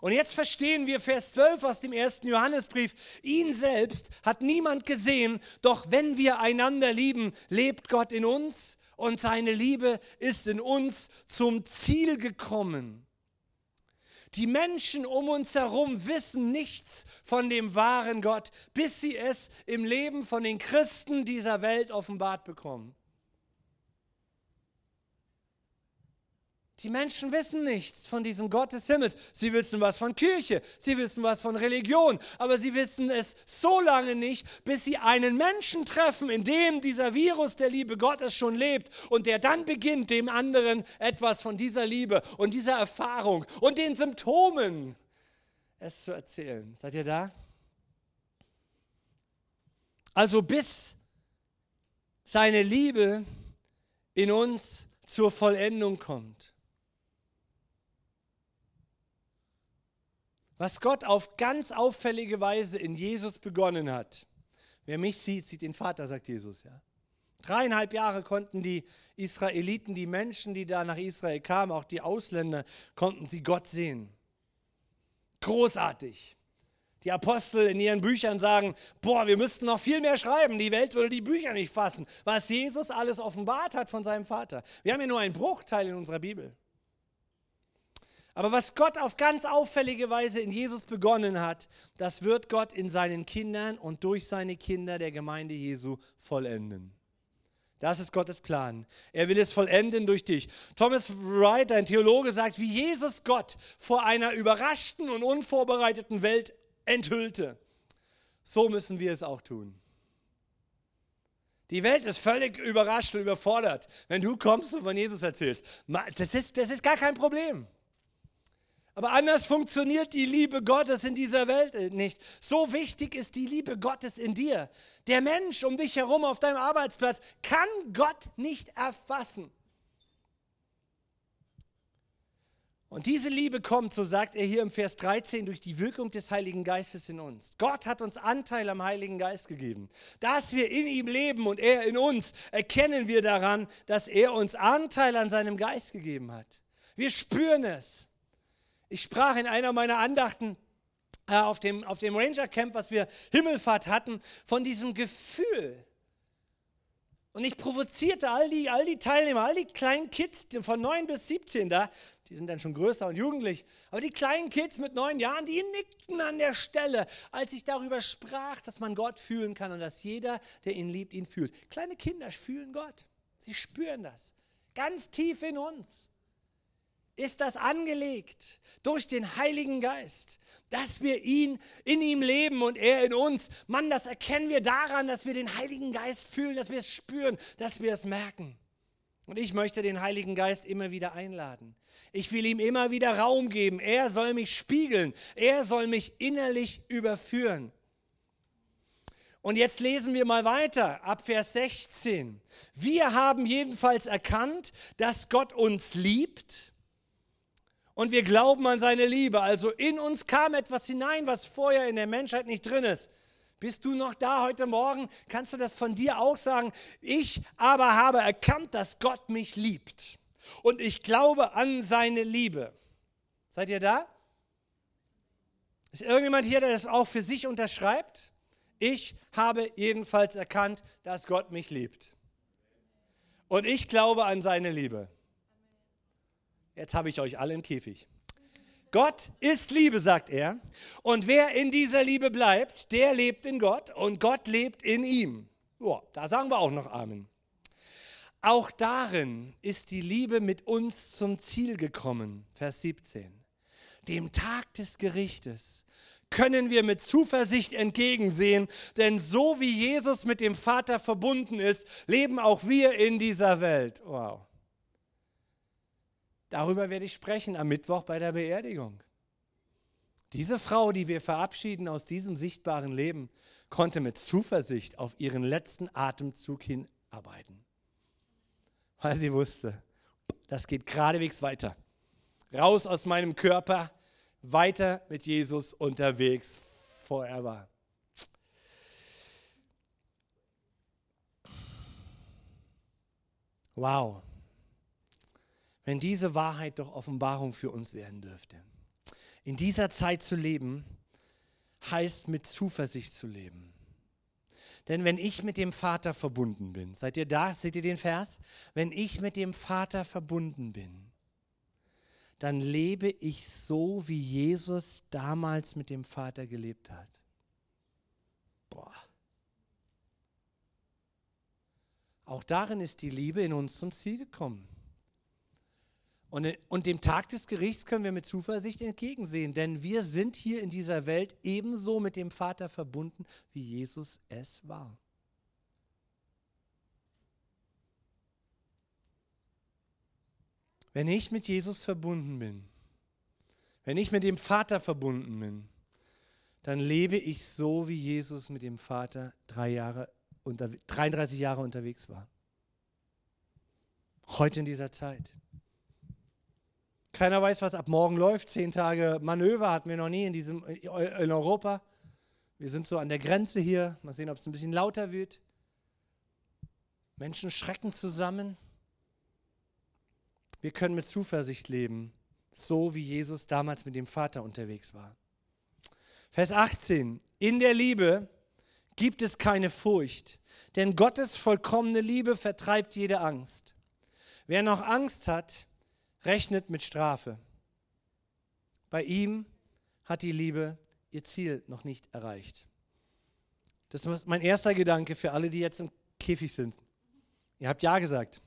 Und jetzt verstehen wir Vers 12 aus dem ersten Johannesbrief. Ihn selbst hat niemand gesehen, doch wenn wir einander lieben, lebt Gott in uns und seine Liebe ist in uns zum Ziel gekommen. Die Menschen um uns herum wissen nichts von dem wahren Gott, bis sie es im Leben von den Christen dieser Welt offenbart bekommen. Die Menschen wissen nichts von diesem Gott des Himmels. Sie wissen was von Kirche, sie wissen was von Religion, aber sie wissen es so lange nicht, bis sie einen Menschen treffen, in dem dieser Virus der Liebe Gottes schon lebt und der dann beginnt, dem anderen etwas von dieser Liebe und dieser Erfahrung und den Symptomen es zu erzählen. Seid ihr da? Also bis seine Liebe in uns zur Vollendung kommt. Was Gott auf ganz auffällige Weise in Jesus begonnen hat. Wer mich sieht, sieht den Vater, sagt Jesus. Ja. Dreieinhalb Jahre konnten die Israeliten, die Menschen, die da nach Israel kamen, auch die Ausländer, konnten sie Gott sehen. Großartig. Die Apostel in ihren Büchern sagen, boah, wir müssten noch viel mehr schreiben, die Welt würde die Bücher nicht fassen, was Jesus alles offenbart hat von seinem Vater. Wir haben ja nur einen Bruchteil in unserer Bibel. Aber was Gott auf ganz auffällige Weise in Jesus begonnen hat, das wird Gott in seinen Kindern und durch seine Kinder der Gemeinde Jesu vollenden. Das ist Gottes Plan. Er will es vollenden durch dich. Thomas Wright, ein Theologe, sagt, wie Jesus Gott vor einer überraschten und unvorbereiteten Welt enthüllte, so müssen wir es auch tun. Die Welt ist völlig überrascht und überfordert, wenn du kommst und von Jesus erzählst. Das ist, das ist gar kein Problem. Aber anders funktioniert die Liebe Gottes in dieser Welt äh, nicht. So wichtig ist die Liebe Gottes in dir. Der Mensch um dich herum auf deinem Arbeitsplatz kann Gott nicht erfassen. Und diese Liebe kommt, so sagt er hier im Vers 13, durch die Wirkung des Heiligen Geistes in uns. Gott hat uns Anteil am Heiligen Geist gegeben. Dass wir in ihm leben und er in uns, erkennen wir daran, dass er uns Anteil an seinem Geist gegeben hat. Wir spüren es. Ich sprach in einer meiner Andachten äh, auf dem, auf dem Ranger Camp, was wir Himmelfahrt hatten, von diesem Gefühl. Und ich provozierte all die, all die Teilnehmer, all die kleinen Kids von 9 bis 17 da, die sind dann schon größer und jugendlich, aber die kleinen Kids mit neun Jahren, die nickten an der Stelle, als ich darüber sprach, dass man Gott fühlen kann und dass jeder, der ihn liebt, ihn fühlt. Kleine Kinder fühlen Gott. Sie spüren das. Ganz tief in uns ist das angelegt durch den Heiligen Geist, dass wir ihn in ihm leben und er in uns. Mann, das erkennen wir daran, dass wir den Heiligen Geist fühlen, dass wir es spüren, dass wir es merken. Und ich möchte den Heiligen Geist immer wieder einladen. Ich will ihm immer wieder Raum geben. Er soll mich spiegeln. Er soll mich innerlich überführen. Und jetzt lesen wir mal weiter ab Vers 16. Wir haben jedenfalls erkannt, dass Gott uns liebt und wir glauben an seine Liebe. Also in uns kam etwas hinein, was vorher in der Menschheit nicht drin ist. Bist du noch da heute Morgen? Kannst du das von dir auch sagen? Ich aber habe erkannt, dass Gott mich liebt. Und ich glaube an seine Liebe. Seid ihr da? Ist irgendjemand hier, der das auch für sich unterschreibt? Ich habe jedenfalls erkannt, dass Gott mich liebt. Und ich glaube an seine Liebe. Jetzt habe ich euch alle im Käfig. Gott ist Liebe, sagt er. Und wer in dieser Liebe bleibt, der lebt in Gott und Gott lebt in ihm. Boah, da sagen wir auch noch Amen. Auch darin ist die Liebe mit uns zum Ziel gekommen. Vers 17. Dem Tag des Gerichtes können wir mit Zuversicht entgegensehen, denn so wie Jesus mit dem Vater verbunden ist, leben auch wir in dieser Welt. Wow. Darüber werde ich sprechen am Mittwoch bei der Beerdigung. Diese Frau, die wir verabschieden aus diesem sichtbaren Leben, konnte mit Zuversicht auf ihren letzten Atemzug hinarbeiten. Weil sie wusste, das geht geradewegs weiter. Raus aus meinem Körper, weiter mit Jesus unterwegs, forever. Wow wenn diese Wahrheit doch Offenbarung für uns werden dürfte. In dieser Zeit zu leben, heißt mit Zuversicht zu leben. Denn wenn ich mit dem Vater verbunden bin, seid ihr da? Seht ihr den Vers? Wenn ich mit dem Vater verbunden bin, dann lebe ich so, wie Jesus damals mit dem Vater gelebt hat. Boah. Auch darin ist die Liebe in uns zum Ziel gekommen. Und, und dem Tag des Gerichts können wir mit Zuversicht entgegensehen, denn wir sind hier in dieser Welt ebenso mit dem Vater verbunden, wie Jesus es war. Wenn ich mit Jesus verbunden bin, wenn ich mit dem Vater verbunden bin, dann lebe ich so, wie Jesus mit dem Vater drei Jahre unter, 33 Jahre unterwegs war. Heute in dieser Zeit. Keiner weiß, was ab morgen läuft. Zehn Tage Manöver hatten wir noch nie in, diesem, in Europa. Wir sind so an der Grenze hier. Mal sehen, ob es ein bisschen lauter wird. Menschen schrecken zusammen. Wir können mit Zuversicht leben, so wie Jesus damals mit dem Vater unterwegs war. Vers 18. In der Liebe gibt es keine Furcht, denn Gottes vollkommene Liebe vertreibt jede Angst. Wer noch Angst hat, rechnet mit Strafe. Bei ihm hat die Liebe ihr Ziel noch nicht erreicht. Das ist mein erster Gedanke für alle, die jetzt im Käfig sind. Ihr habt Ja gesagt.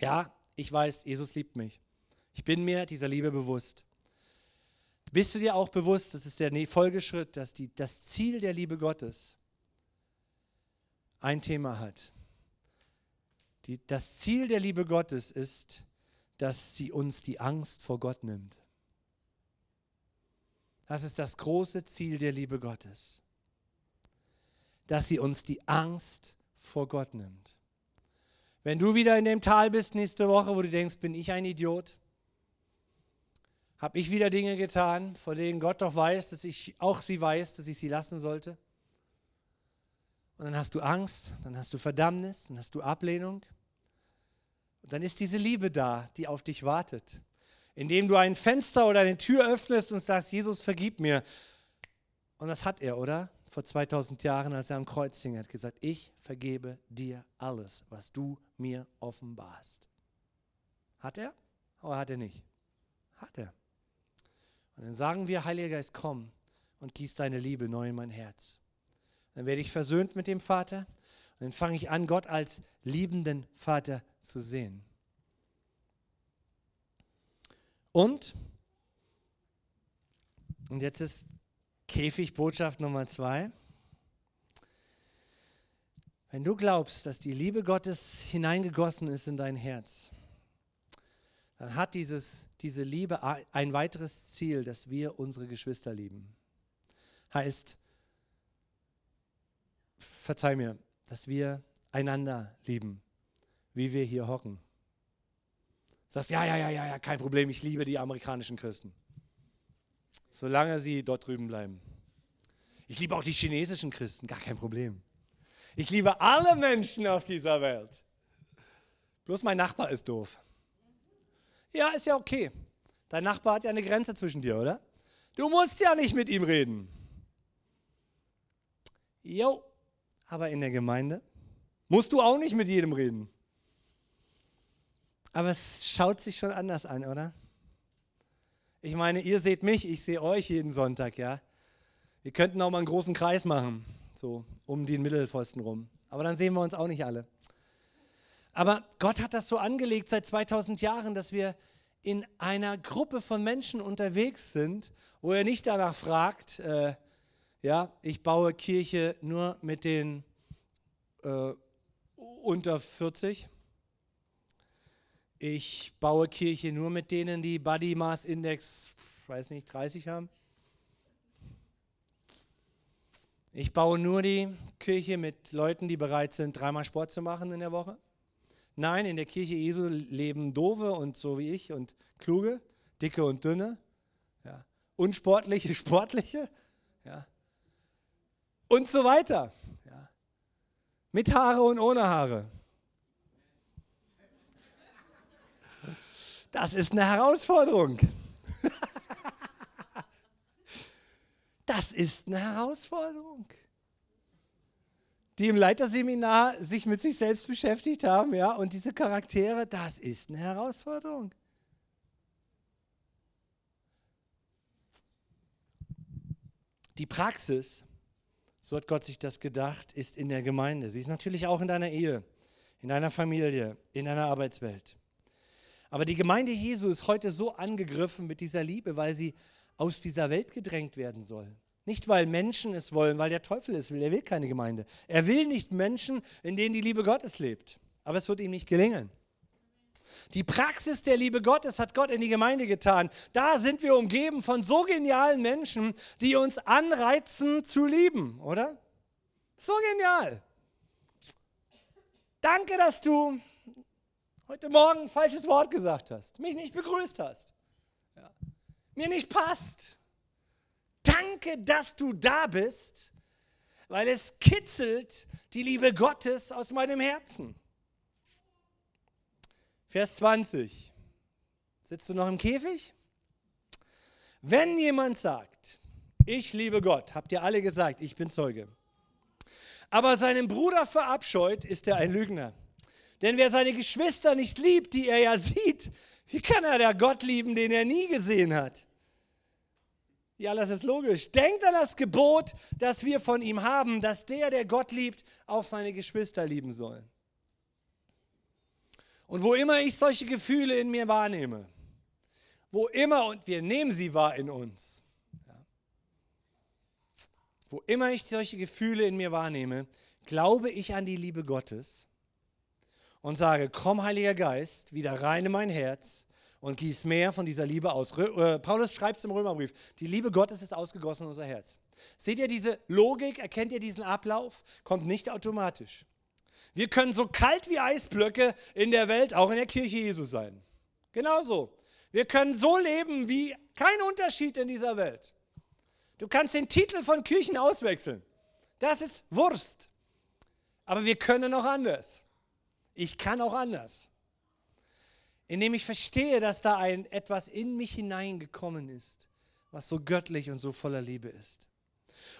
Ja, ich weiß, Jesus liebt mich. Ich bin mir dieser Liebe bewusst. Bist du dir auch bewusst, das ist der Folgeschritt, dass die, das Ziel der Liebe Gottes ein Thema hat. Die, das Ziel der Liebe Gottes ist, dass sie uns die Angst vor Gott nimmt. Das ist das große Ziel der Liebe Gottes. Dass sie uns die Angst vor Gott nimmt. Wenn du wieder in dem Tal bist nächste Woche, wo du denkst, bin ich ein Idiot? Habe ich wieder Dinge getan, von denen Gott doch weiß, dass ich auch sie weiß, dass ich sie lassen sollte? Und dann hast du Angst, dann hast du Verdammnis, dann hast du Ablehnung. Und dann ist diese Liebe da, die auf dich wartet. Indem du ein Fenster oder eine Tür öffnest und sagst, Jesus, vergib mir. Und das hat er, oder? Vor 2000 Jahren, als er am Kreuz hing, hat gesagt, ich vergebe dir alles, was du mir offenbarst. Hat er? Oder hat er nicht? Hat er. Und dann sagen wir, Heiliger Geist, komm und gieß deine Liebe neu in mein Herz. Dann werde ich versöhnt mit dem Vater und dann fange ich an, Gott als liebenden Vater zu sehen. Und, und jetzt ist Käfigbotschaft Nummer zwei. Wenn du glaubst, dass die Liebe Gottes hineingegossen ist in dein Herz, dann hat dieses, diese Liebe ein weiteres Ziel, dass wir unsere Geschwister lieben. Heißt, verzeih mir, dass wir einander lieben, wie wir hier hocken. Sagst, ja, ja, ja, ja, ja, kein Problem, ich liebe die amerikanischen Christen. Solange sie dort drüben bleiben. Ich liebe auch die chinesischen Christen, gar kein Problem. Ich liebe alle Menschen auf dieser Welt. Bloß mein Nachbar ist doof. Ja, ist ja okay. Dein Nachbar hat ja eine Grenze zwischen dir, oder? Du musst ja nicht mit ihm reden. Jo, aber in der Gemeinde musst du auch nicht mit jedem reden. Aber es schaut sich schon anders an, oder? Ich meine, ihr seht mich, ich sehe euch jeden Sonntag, ja. Wir könnten auch mal einen großen Kreis machen, so um den Mittelpfosten rum. Aber dann sehen wir uns auch nicht alle. Aber Gott hat das so angelegt seit 2000 Jahren, dass wir in einer Gruppe von Menschen unterwegs sind, wo er nicht danach fragt, äh, ja, ich baue Kirche nur mit den äh, unter 40. Ich baue Kirche nur mit denen, die Body Mass Index, weiß nicht, 30 haben. Ich baue nur die Kirche mit Leuten, die bereit sind, dreimal Sport zu machen in der Woche. Nein, in der Kirche Jesu leben Dove und so wie ich und Kluge, Dicke und Dünne, ja. Unsportliche, Sportliche, ja. Und so weiter. Ja. Mit Haare und ohne Haare. Das ist eine Herausforderung. Das ist eine Herausforderung die im Leiterseminar sich mit sich selbst beschäftigt haben, ja, und diese Charaktere, das ist eine Herausforderung. Die Praxis, so hat Gott sich das gedacht, ist in der Gemeinde. Sie ist natürlich auch in deiner Ehe, in deiner Familie, in deiner Arbeitswelt. Aber die Gemeinde Jesu ist heute so angegriffen mit dieser Liebe, weil sie aus dieser Welt gedrängt werden soll. Nicht, weil Menschen es wollen, weil der Teufel es will. Er will keine Gemeinde. Er will nicht Menschen, in denen die Liebe Gottes lebt. Aber es wird ihm nicht gelingen. Die Praxis der Liebe Gottes hat Gott in die Gemeinde getan. Da sind wir umgeben von so genialen Menschen, die uns anreizen zu lieben, oder? So genial. Danke, dass du heute Morgen ein falsches Wort gesagt hast, mich nicht begrüßt hast, ja. mir nicht passt Danke, dass du da bist, weil es kitzelt die Liebe Gottes aus meinem Herzen. Vers 20. Sitzt du noch im Käfig? Wenn jemand sagt, ich liebe Gott, habt ihr alle gesagt, ich bin Zeuge, aber seinen Bruder verabscheut, ist er ein Lügner. Denn wer seine Geschwister nicht liebt, die er ja sieht, wie kann er der Gott lieben, den er nie gesehen hat? Ja, das ist logisch. Denkt an das Gebot, das wir von ihm haben, dass der, der Gott liebt, auch seine Geschwister lieben soll. Und wo immer ich solche Gefühle in mir wahrnehme, wo immer, und wir nehmen sie wahr in uns, ja, wo immer ich solche Gefühle in mir wahrnehme, glaube ich an die Liebe Gottes und sage, komm Heiliger Geist, wieder rein in mein Herz und gieß mehr von dieser Liebe aus. Rö äh, Paulus schreibt es im Römerbrief, die Liebe Gottes ist ausgegossen in unser Herz. Seht ihr diese Logik, erkennt ihr diesen Ablauf? Kommt nicht automatisch. Wir können so kalt wie Eisblöcke in der Welt, auch in der Kirche Jesu sein. Genauso. Wir können so leben wie kein Unterschied in dieser Welt. Du kannst den Titel von Kirchen auswechseln. Das ist Wurst. Aber wir können auch anders. Ich kann auch anders. Indem ich verstehe, dass da ein etwas in mich hineingekommen ist, was so göttlich und so voller Liebe ist.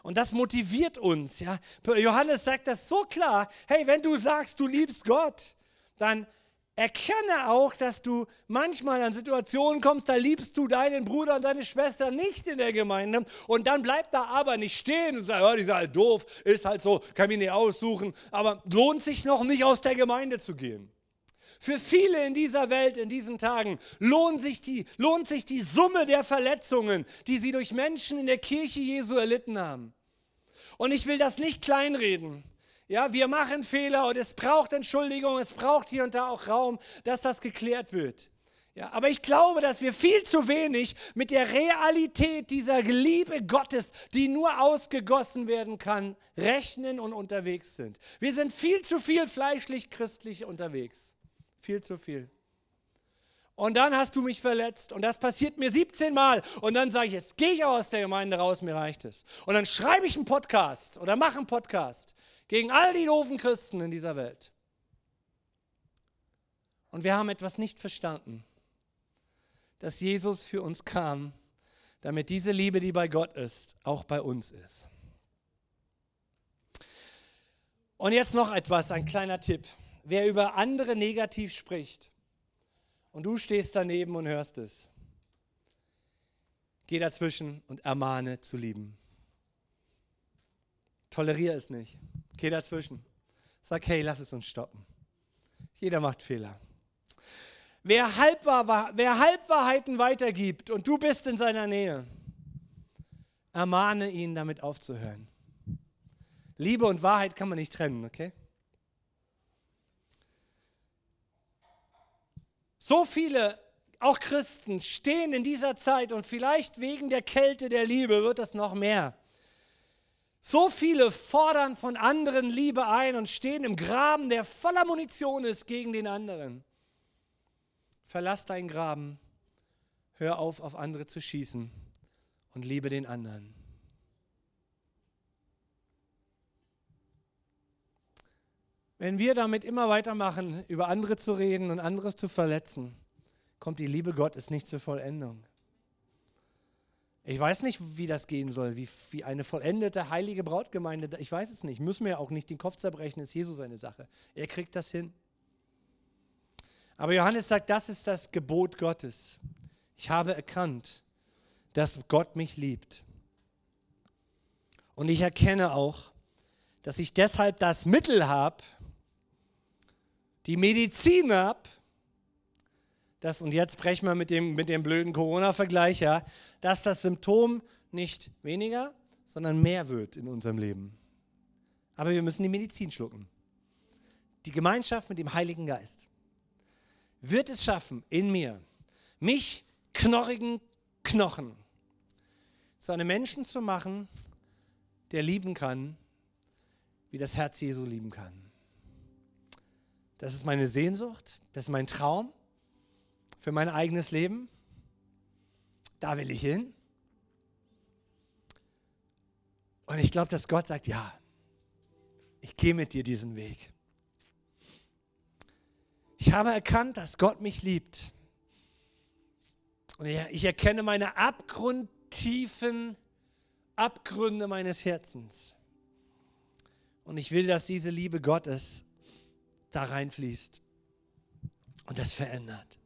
Und das motiviert uns. Ja? Johannes sagt das so klar. Hey, wenn du sagst, du liebst Gott, dann erkenne auch, dass du manchmal an Situationen kommst, da liebst du deinen Bruder und deine Schwester nicht in der Gemeinde. Und dann bleibt da aber nicht stehen und sagt, oh, die ist halt doof, ist halt so, kann mich nicht aussuchen. Aber lohnt sich noch nicht aus der Gemeinde zu gehen. Für viele in dieser Welt, in diesen Tagen, lohnt sich, die, lohnt sich die Summe der Verletzungen, die sie durch Menschen in der Kirche Jesu erlitten haben. Und ich will das nicht kleinreden. Ja, wir machen Fehler und es braucht Entschuldigung, es braucht hier und da auch Raum, dass das geklärt wird. Ja, aber ich glaube, dass wir viel zu wenig mit der Realität dieser Liebe Gottes, die nur ausgegossen werden kann, rechnen und unterwegs sind. Wir sind viel zu viel fleischlich christlich unterwegs. Viel zu viel. Und dann hast du mich verletzt und das passiert mir 17 Mal und dann sage ich, jetzt gehe ich aus der Gemeinde raus, mir reicht es. Und dann schreibe ich einen Podcast oder mache einen Podcast gegen all die doofen Christen in dieser Welt. Und wir haben etwas nicht verstanden, dass Jesus für uns kam, damit diese Liebe, die bei Gott ist, auch bei uns ist. Und jetzt noch etwas, ein kleiner Tipp wer über andere negativ spricht und du stehst daneben und hörst es, geh dazwischen und ermahne zu lieben. Toleriere es nicht. Geh dazwischen. Sag, hey, lass es uns stoppen. Jeder macht Fehler. Wer, Halbwahr, wer Halbwahrheiten weitergibt und du bist in seiner Nähe, ermahne ihn, damit aufzuhören. Liebe und Wahrheit kann man nicht trennen, okay? So viele, auch Christen, stehen in dieser Zeit und vielleicht wegen der Kälte der Liebe wird das noch mehr. So viele fordern von anderen Liebe ein und stehen im Graben, der voller Munition ist gegen den anderen. Verlass deinen Graben, hör auf, auf andere zu schießen und liebe den anderen. Wenn wir damit immer weitermachen, über andere zu reden und andere zu verletzen, kommt die Liebe Gottes nicht zur Vollendung. Ich weiß nicht, wie das gehen soll, wie, wie eine vollendete heilige Brautgemeinde. Ich weiß es nicht. Müssen wir auch nicht den Kopf zerbrechen, ist Jesus seine Sache. Er kriegt das hin. Aber Johannes sagt, das ist das Gebot Gottes. Ich habe erkannt, dass Gott mich liebt. Und ich erkenne auch, dass ich deshalb das Mittel habe, die Medizin ab, das, und jetzt brechen wir mit dem, mit dem blöden Corona-Vergleich, ja, dass das Symptom nicht weniger, sondern mehr wird in unserem Leben. Aber wir müssen die Medizin schlucken. Die Gemeinschaft mit dem Heiligen Geist wird es schaffen, in mir, mich, knorrigen Knochen, zu einem Menschen zu machen, der lieben kann, wie das Herz Jesu lieben kann. Das ist meine Sehnsucht, das ist mein Traum für mein eigenes Leben. Da will ich hin. Und ich glaube, dass Gott sagt, ja, ich gehe mit dir diesen Weg. Ich habe erkannt, dass Gott mich liebt. Und ich erkenne meine abgrundtiefen Abgründe meines Herzens. Und ich will, dass diese Liebe Gottes da reinfließt und das verändert.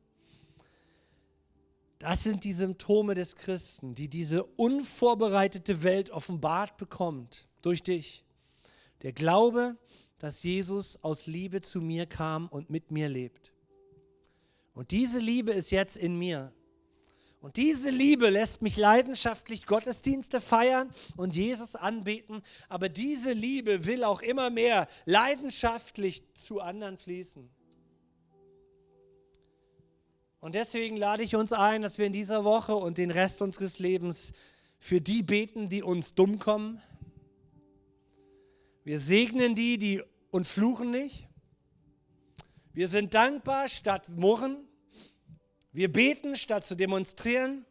Das sind die Symptome des Christen, die diese unvorbereitete Welt offenbart bekommt durch dich. Der Glaube, dass Jesus aus Liebe zu mir kam und mit mir lebt. Und diese Liebe ist jetzt in mir. Und diese Liebe lässt mich leidenschaftlich Gottesdienste feiern und Jesus anbeten. Aber diese Liebe will auch immer mehr leidenschaftlich zu anderen fließen. Und deswegen lade ich uns ein, dass wir in dieser Woche und den Rest unseres Lebens für die beten, die uns dumm kommen. Wir segnen die, die und fluchen nicht. Wir sind dankbar statt murren. Wir beten statt zu demonstrieren.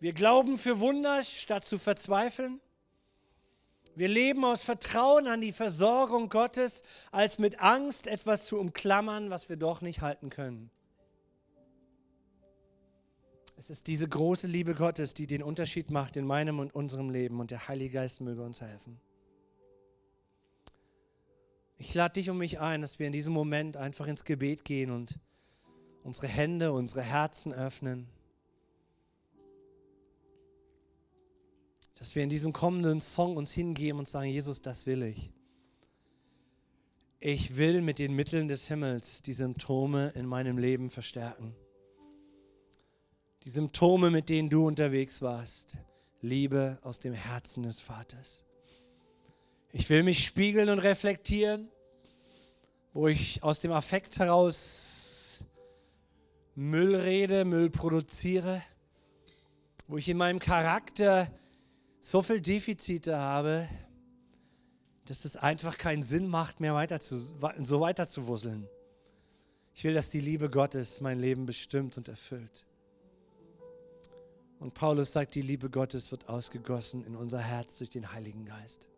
Wir glauben für Wunder statt zu verzweifeln. Wir leben aus Vertrauen an die Versorgung Gottes, als mit Angst etwas zu umklammern, was wir doch nicht halten können. Es ist diese große Liebe Gottes, die den Unterschied macht in meinem und unserem Leben und der Heilige Geist möge uns helfen. Ich lade dich und mich ein, dass wir in diesem Moment einfach ins Gebet gehen und unsere Hände, unsere Herzen öffnen. Dass wir in diesem kommenden Song uns hingeben und sagen, Jesus, das will ich. Ich will mit den Mitteln des Himmels die Symptome in meinem Leben verstärken die Symptome, mit denen du unterwegs warst. Liebe aus dem Herzen des Vaters. Ich will mich spiegeln und reflektieren, wo ich aus dem Affekt heraus Müll rede, Müll produziere, wo ich in meinem Charakter so viel Defizite habe, dass es einfach keinen Sinn macht, mehr weiter zu, so weiter zu wusseln. Ich will, dass die Liebe Gottes mein Leben bestimmt und erfüllt. Und Paulus sagt, die Liebe Gottes wird ausgegossen in unser Herz durch den Heiligen Geist.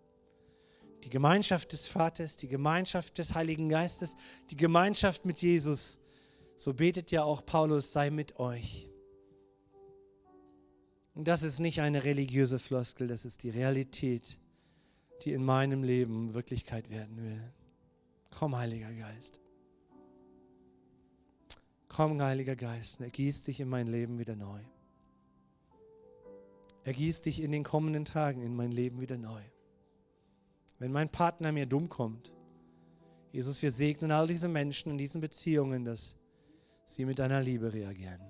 Die Gemeinschaft des Vaters, die Gemeinschaft des Heiligen Geistes, die Gemeinschaft mit Jesus. So betet ja auch Paulus, sei mit euch. Und das ist nicht eine religiöse Floskel, das ist die Realität, die in meinem Leben Wirklichkeit werden will. Komm, Heiliger Geist. Komm, Heiliger Geist, ergieß dich in mein Leben wieder neu. Ergieß dich in den kommenden Tagen in mein Leben wieder neu. Wenn mein Partner mir dumm kommt, Jesus, wir segnen all diese Menschen in diesen Beziehungen, dass sie mit deiner Liebe reagieren.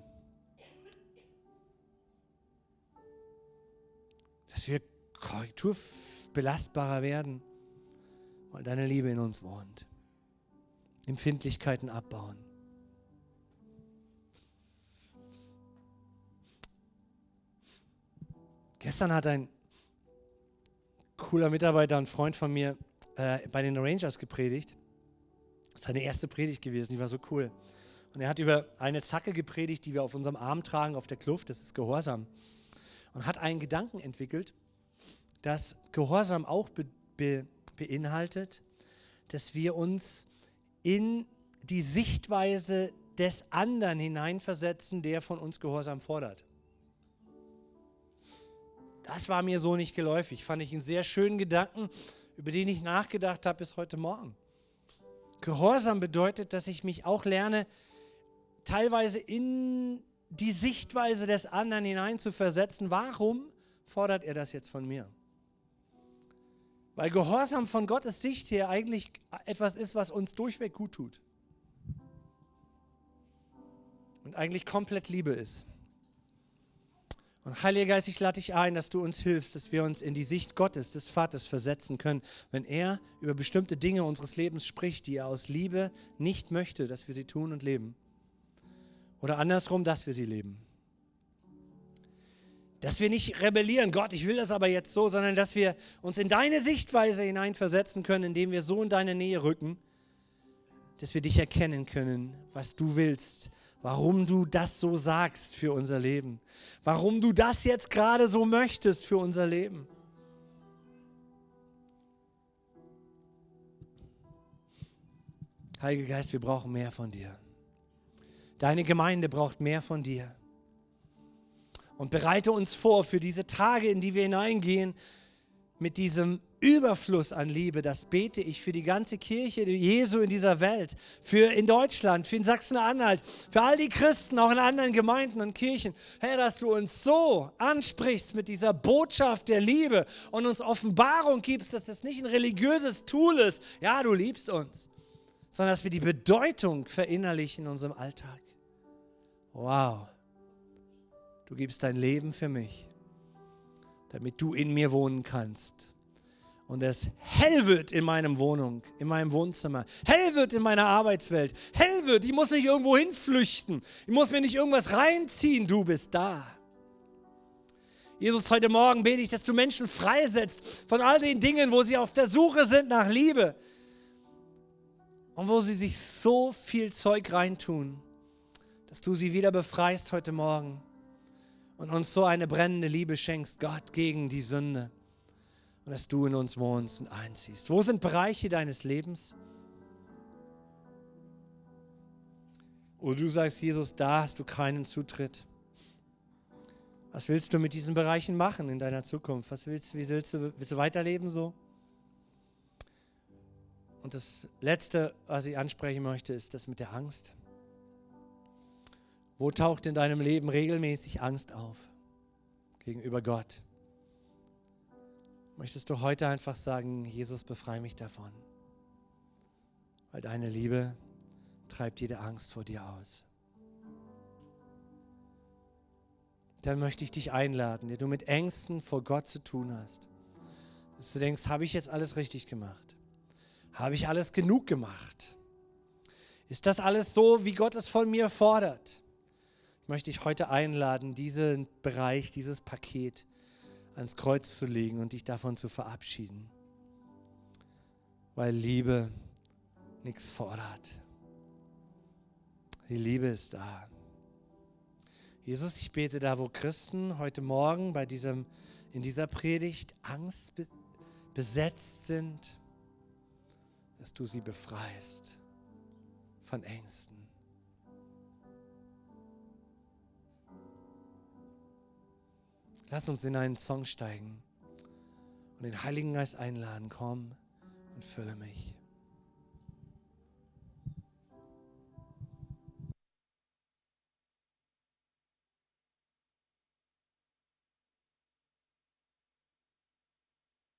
Dass wir korrekturbelastbarer werden, weil deine Liebe in uns wohnt. Empfindlichkeiten abbauen. Gestern hat ein cooler Mitarbeiter, ein Freund von mir, äh, bei den Rangers gepredigt. Das ist seine erste Predigt gewesen, die war so cool. Und er hat über eine Zacke gepredigt, die wir auf unserem Arm tragen, auf der Kluft, das ist Gehorsam. Und hat einen Gedanken entwickelt, dass Gehorsam auch be be beinhaltet, dass wir uns in die Sichtweise des anderen hineinversetzen, der von uns Gehorsam fordert. Das war mir so nicht geläufig. Fand ich einen sehr schönen Gedanken, über den ich nachgedacht habe bis heute Morgen. Gehorsam bedeutet, dass ich mich auch lerne, teilweise in die Sichtweise des anderen hineinzuversetzen. Warum fordert er das jetzt von mir? Weil Gehorsam von Gottes Sicht her eigentlich etwas ist, was uns durchweg gut tut. Und eigentlich komplett Liebe ist. Und Heiliger Geist, ich lade dich ein, dass du uns hilfst, dass wir uns in die Sicht Gottes, des Vaters, versetzen können, wenn er über bestimmte Dinge unseres Lebens spricht, die er aus Liebe nicht möchte, dass wir sie tun und leben. Oder andersrum, dass wir sie leben. Dass wir nicht rebellieren, Gott, ich will das aber jetzt so, sondern dass wir uns in deine Sichtweise hineinversetzen können, indem wir so in deine Nähe rücken, dass wir dich erkennen können, was du willst, warum du das so sagst für unser Leben, warum du das jetzt gerade so möchtest für unser Leben. Heiliger Geist, wir brauchen mehr von dir. Deine Gemeinde braucht mehr von dir. Und bereite uns vor für diese Tage, in die wir hineingehen, mit diesem Überfluss an Liebe, das bete ich für die ganze Kirche Jesu in dieser Welt, für in Deutschland, für in Sachsen-Anhalt, für all die Christen, auch in anderen Gemeinden und Kirchen. Herr, dass du uns so ansprichst mit dieser Botschaft der Liebe und uns Offenbarung gibst, dass das nicht ein religiöses Tool ist. Ja, du liebst uns, sondern dass wir die Bedeutung verinnerlichen in unserem Alltag. wow, du gibst dein Leben für mich, damit du in mir wohnen kannst. Und es hell wird in meinem Wohnung, in meinem Wohnzimmer, hell wird in meiner Arbeitswelt, hell wird, ich muss nicht irgendwo hinflüchten, ich muss mir nicht irgendwas reinziehen, du bist da. Jesus, heute Morgen bete ich, dass du Menschen freisetzt von all den Dingen, wo sie auf der Suche sind nach Liebe. Und wo sie sich so viel Zeug reintun dass du sie wieder befreist heute Morgen und uns so eine brennende Liebe schenkst, Gott, gegen die Sünde. Und dass du in uns wohnst und einziehst. Wo sind Bereiche deines Lebens? Wo du sagst, Jesus, da hast du keinen Zutritt. Was willst du mit diesen Bereichen machen in deiner Zukunft? Was willst, wie willst du, willst du weiterleben so? Und das Letzte, was ich ansprechen möchte, ist das mit der Angst. Wo taucht in deinem Leben regelmäßig Angst auf gegenüber Gott? Möchtest du heute einfach sagen, Jesus, befreie mich davon? Weil deine Liebe treibt jede Angst vor dir aus. Dann möchte ich dich einladen, der du mit Ängsten vor Gott zu tun hast. Dass du denkst, habe ich jetzt alles richtig gemacht? Habe ich alles genug gemacht? Ist das alles so, wie Gott es von mir fordert? möchte ich heute einladen, diesen Bereich, dieses Paket ans Kreuz zu legen und dich davon zu verabschieden. Weil Liebe nichts fordert. Die Liebe ist da. Jesus, ich bete da, wo Christen heute Morgen bei diesem, in dieser Predigt Angst besetzt sind, dass du sie befreist von Ängsten. Lass uns in einen Song steigen und den Heiligen Geist einladen. Komm und fülle mich.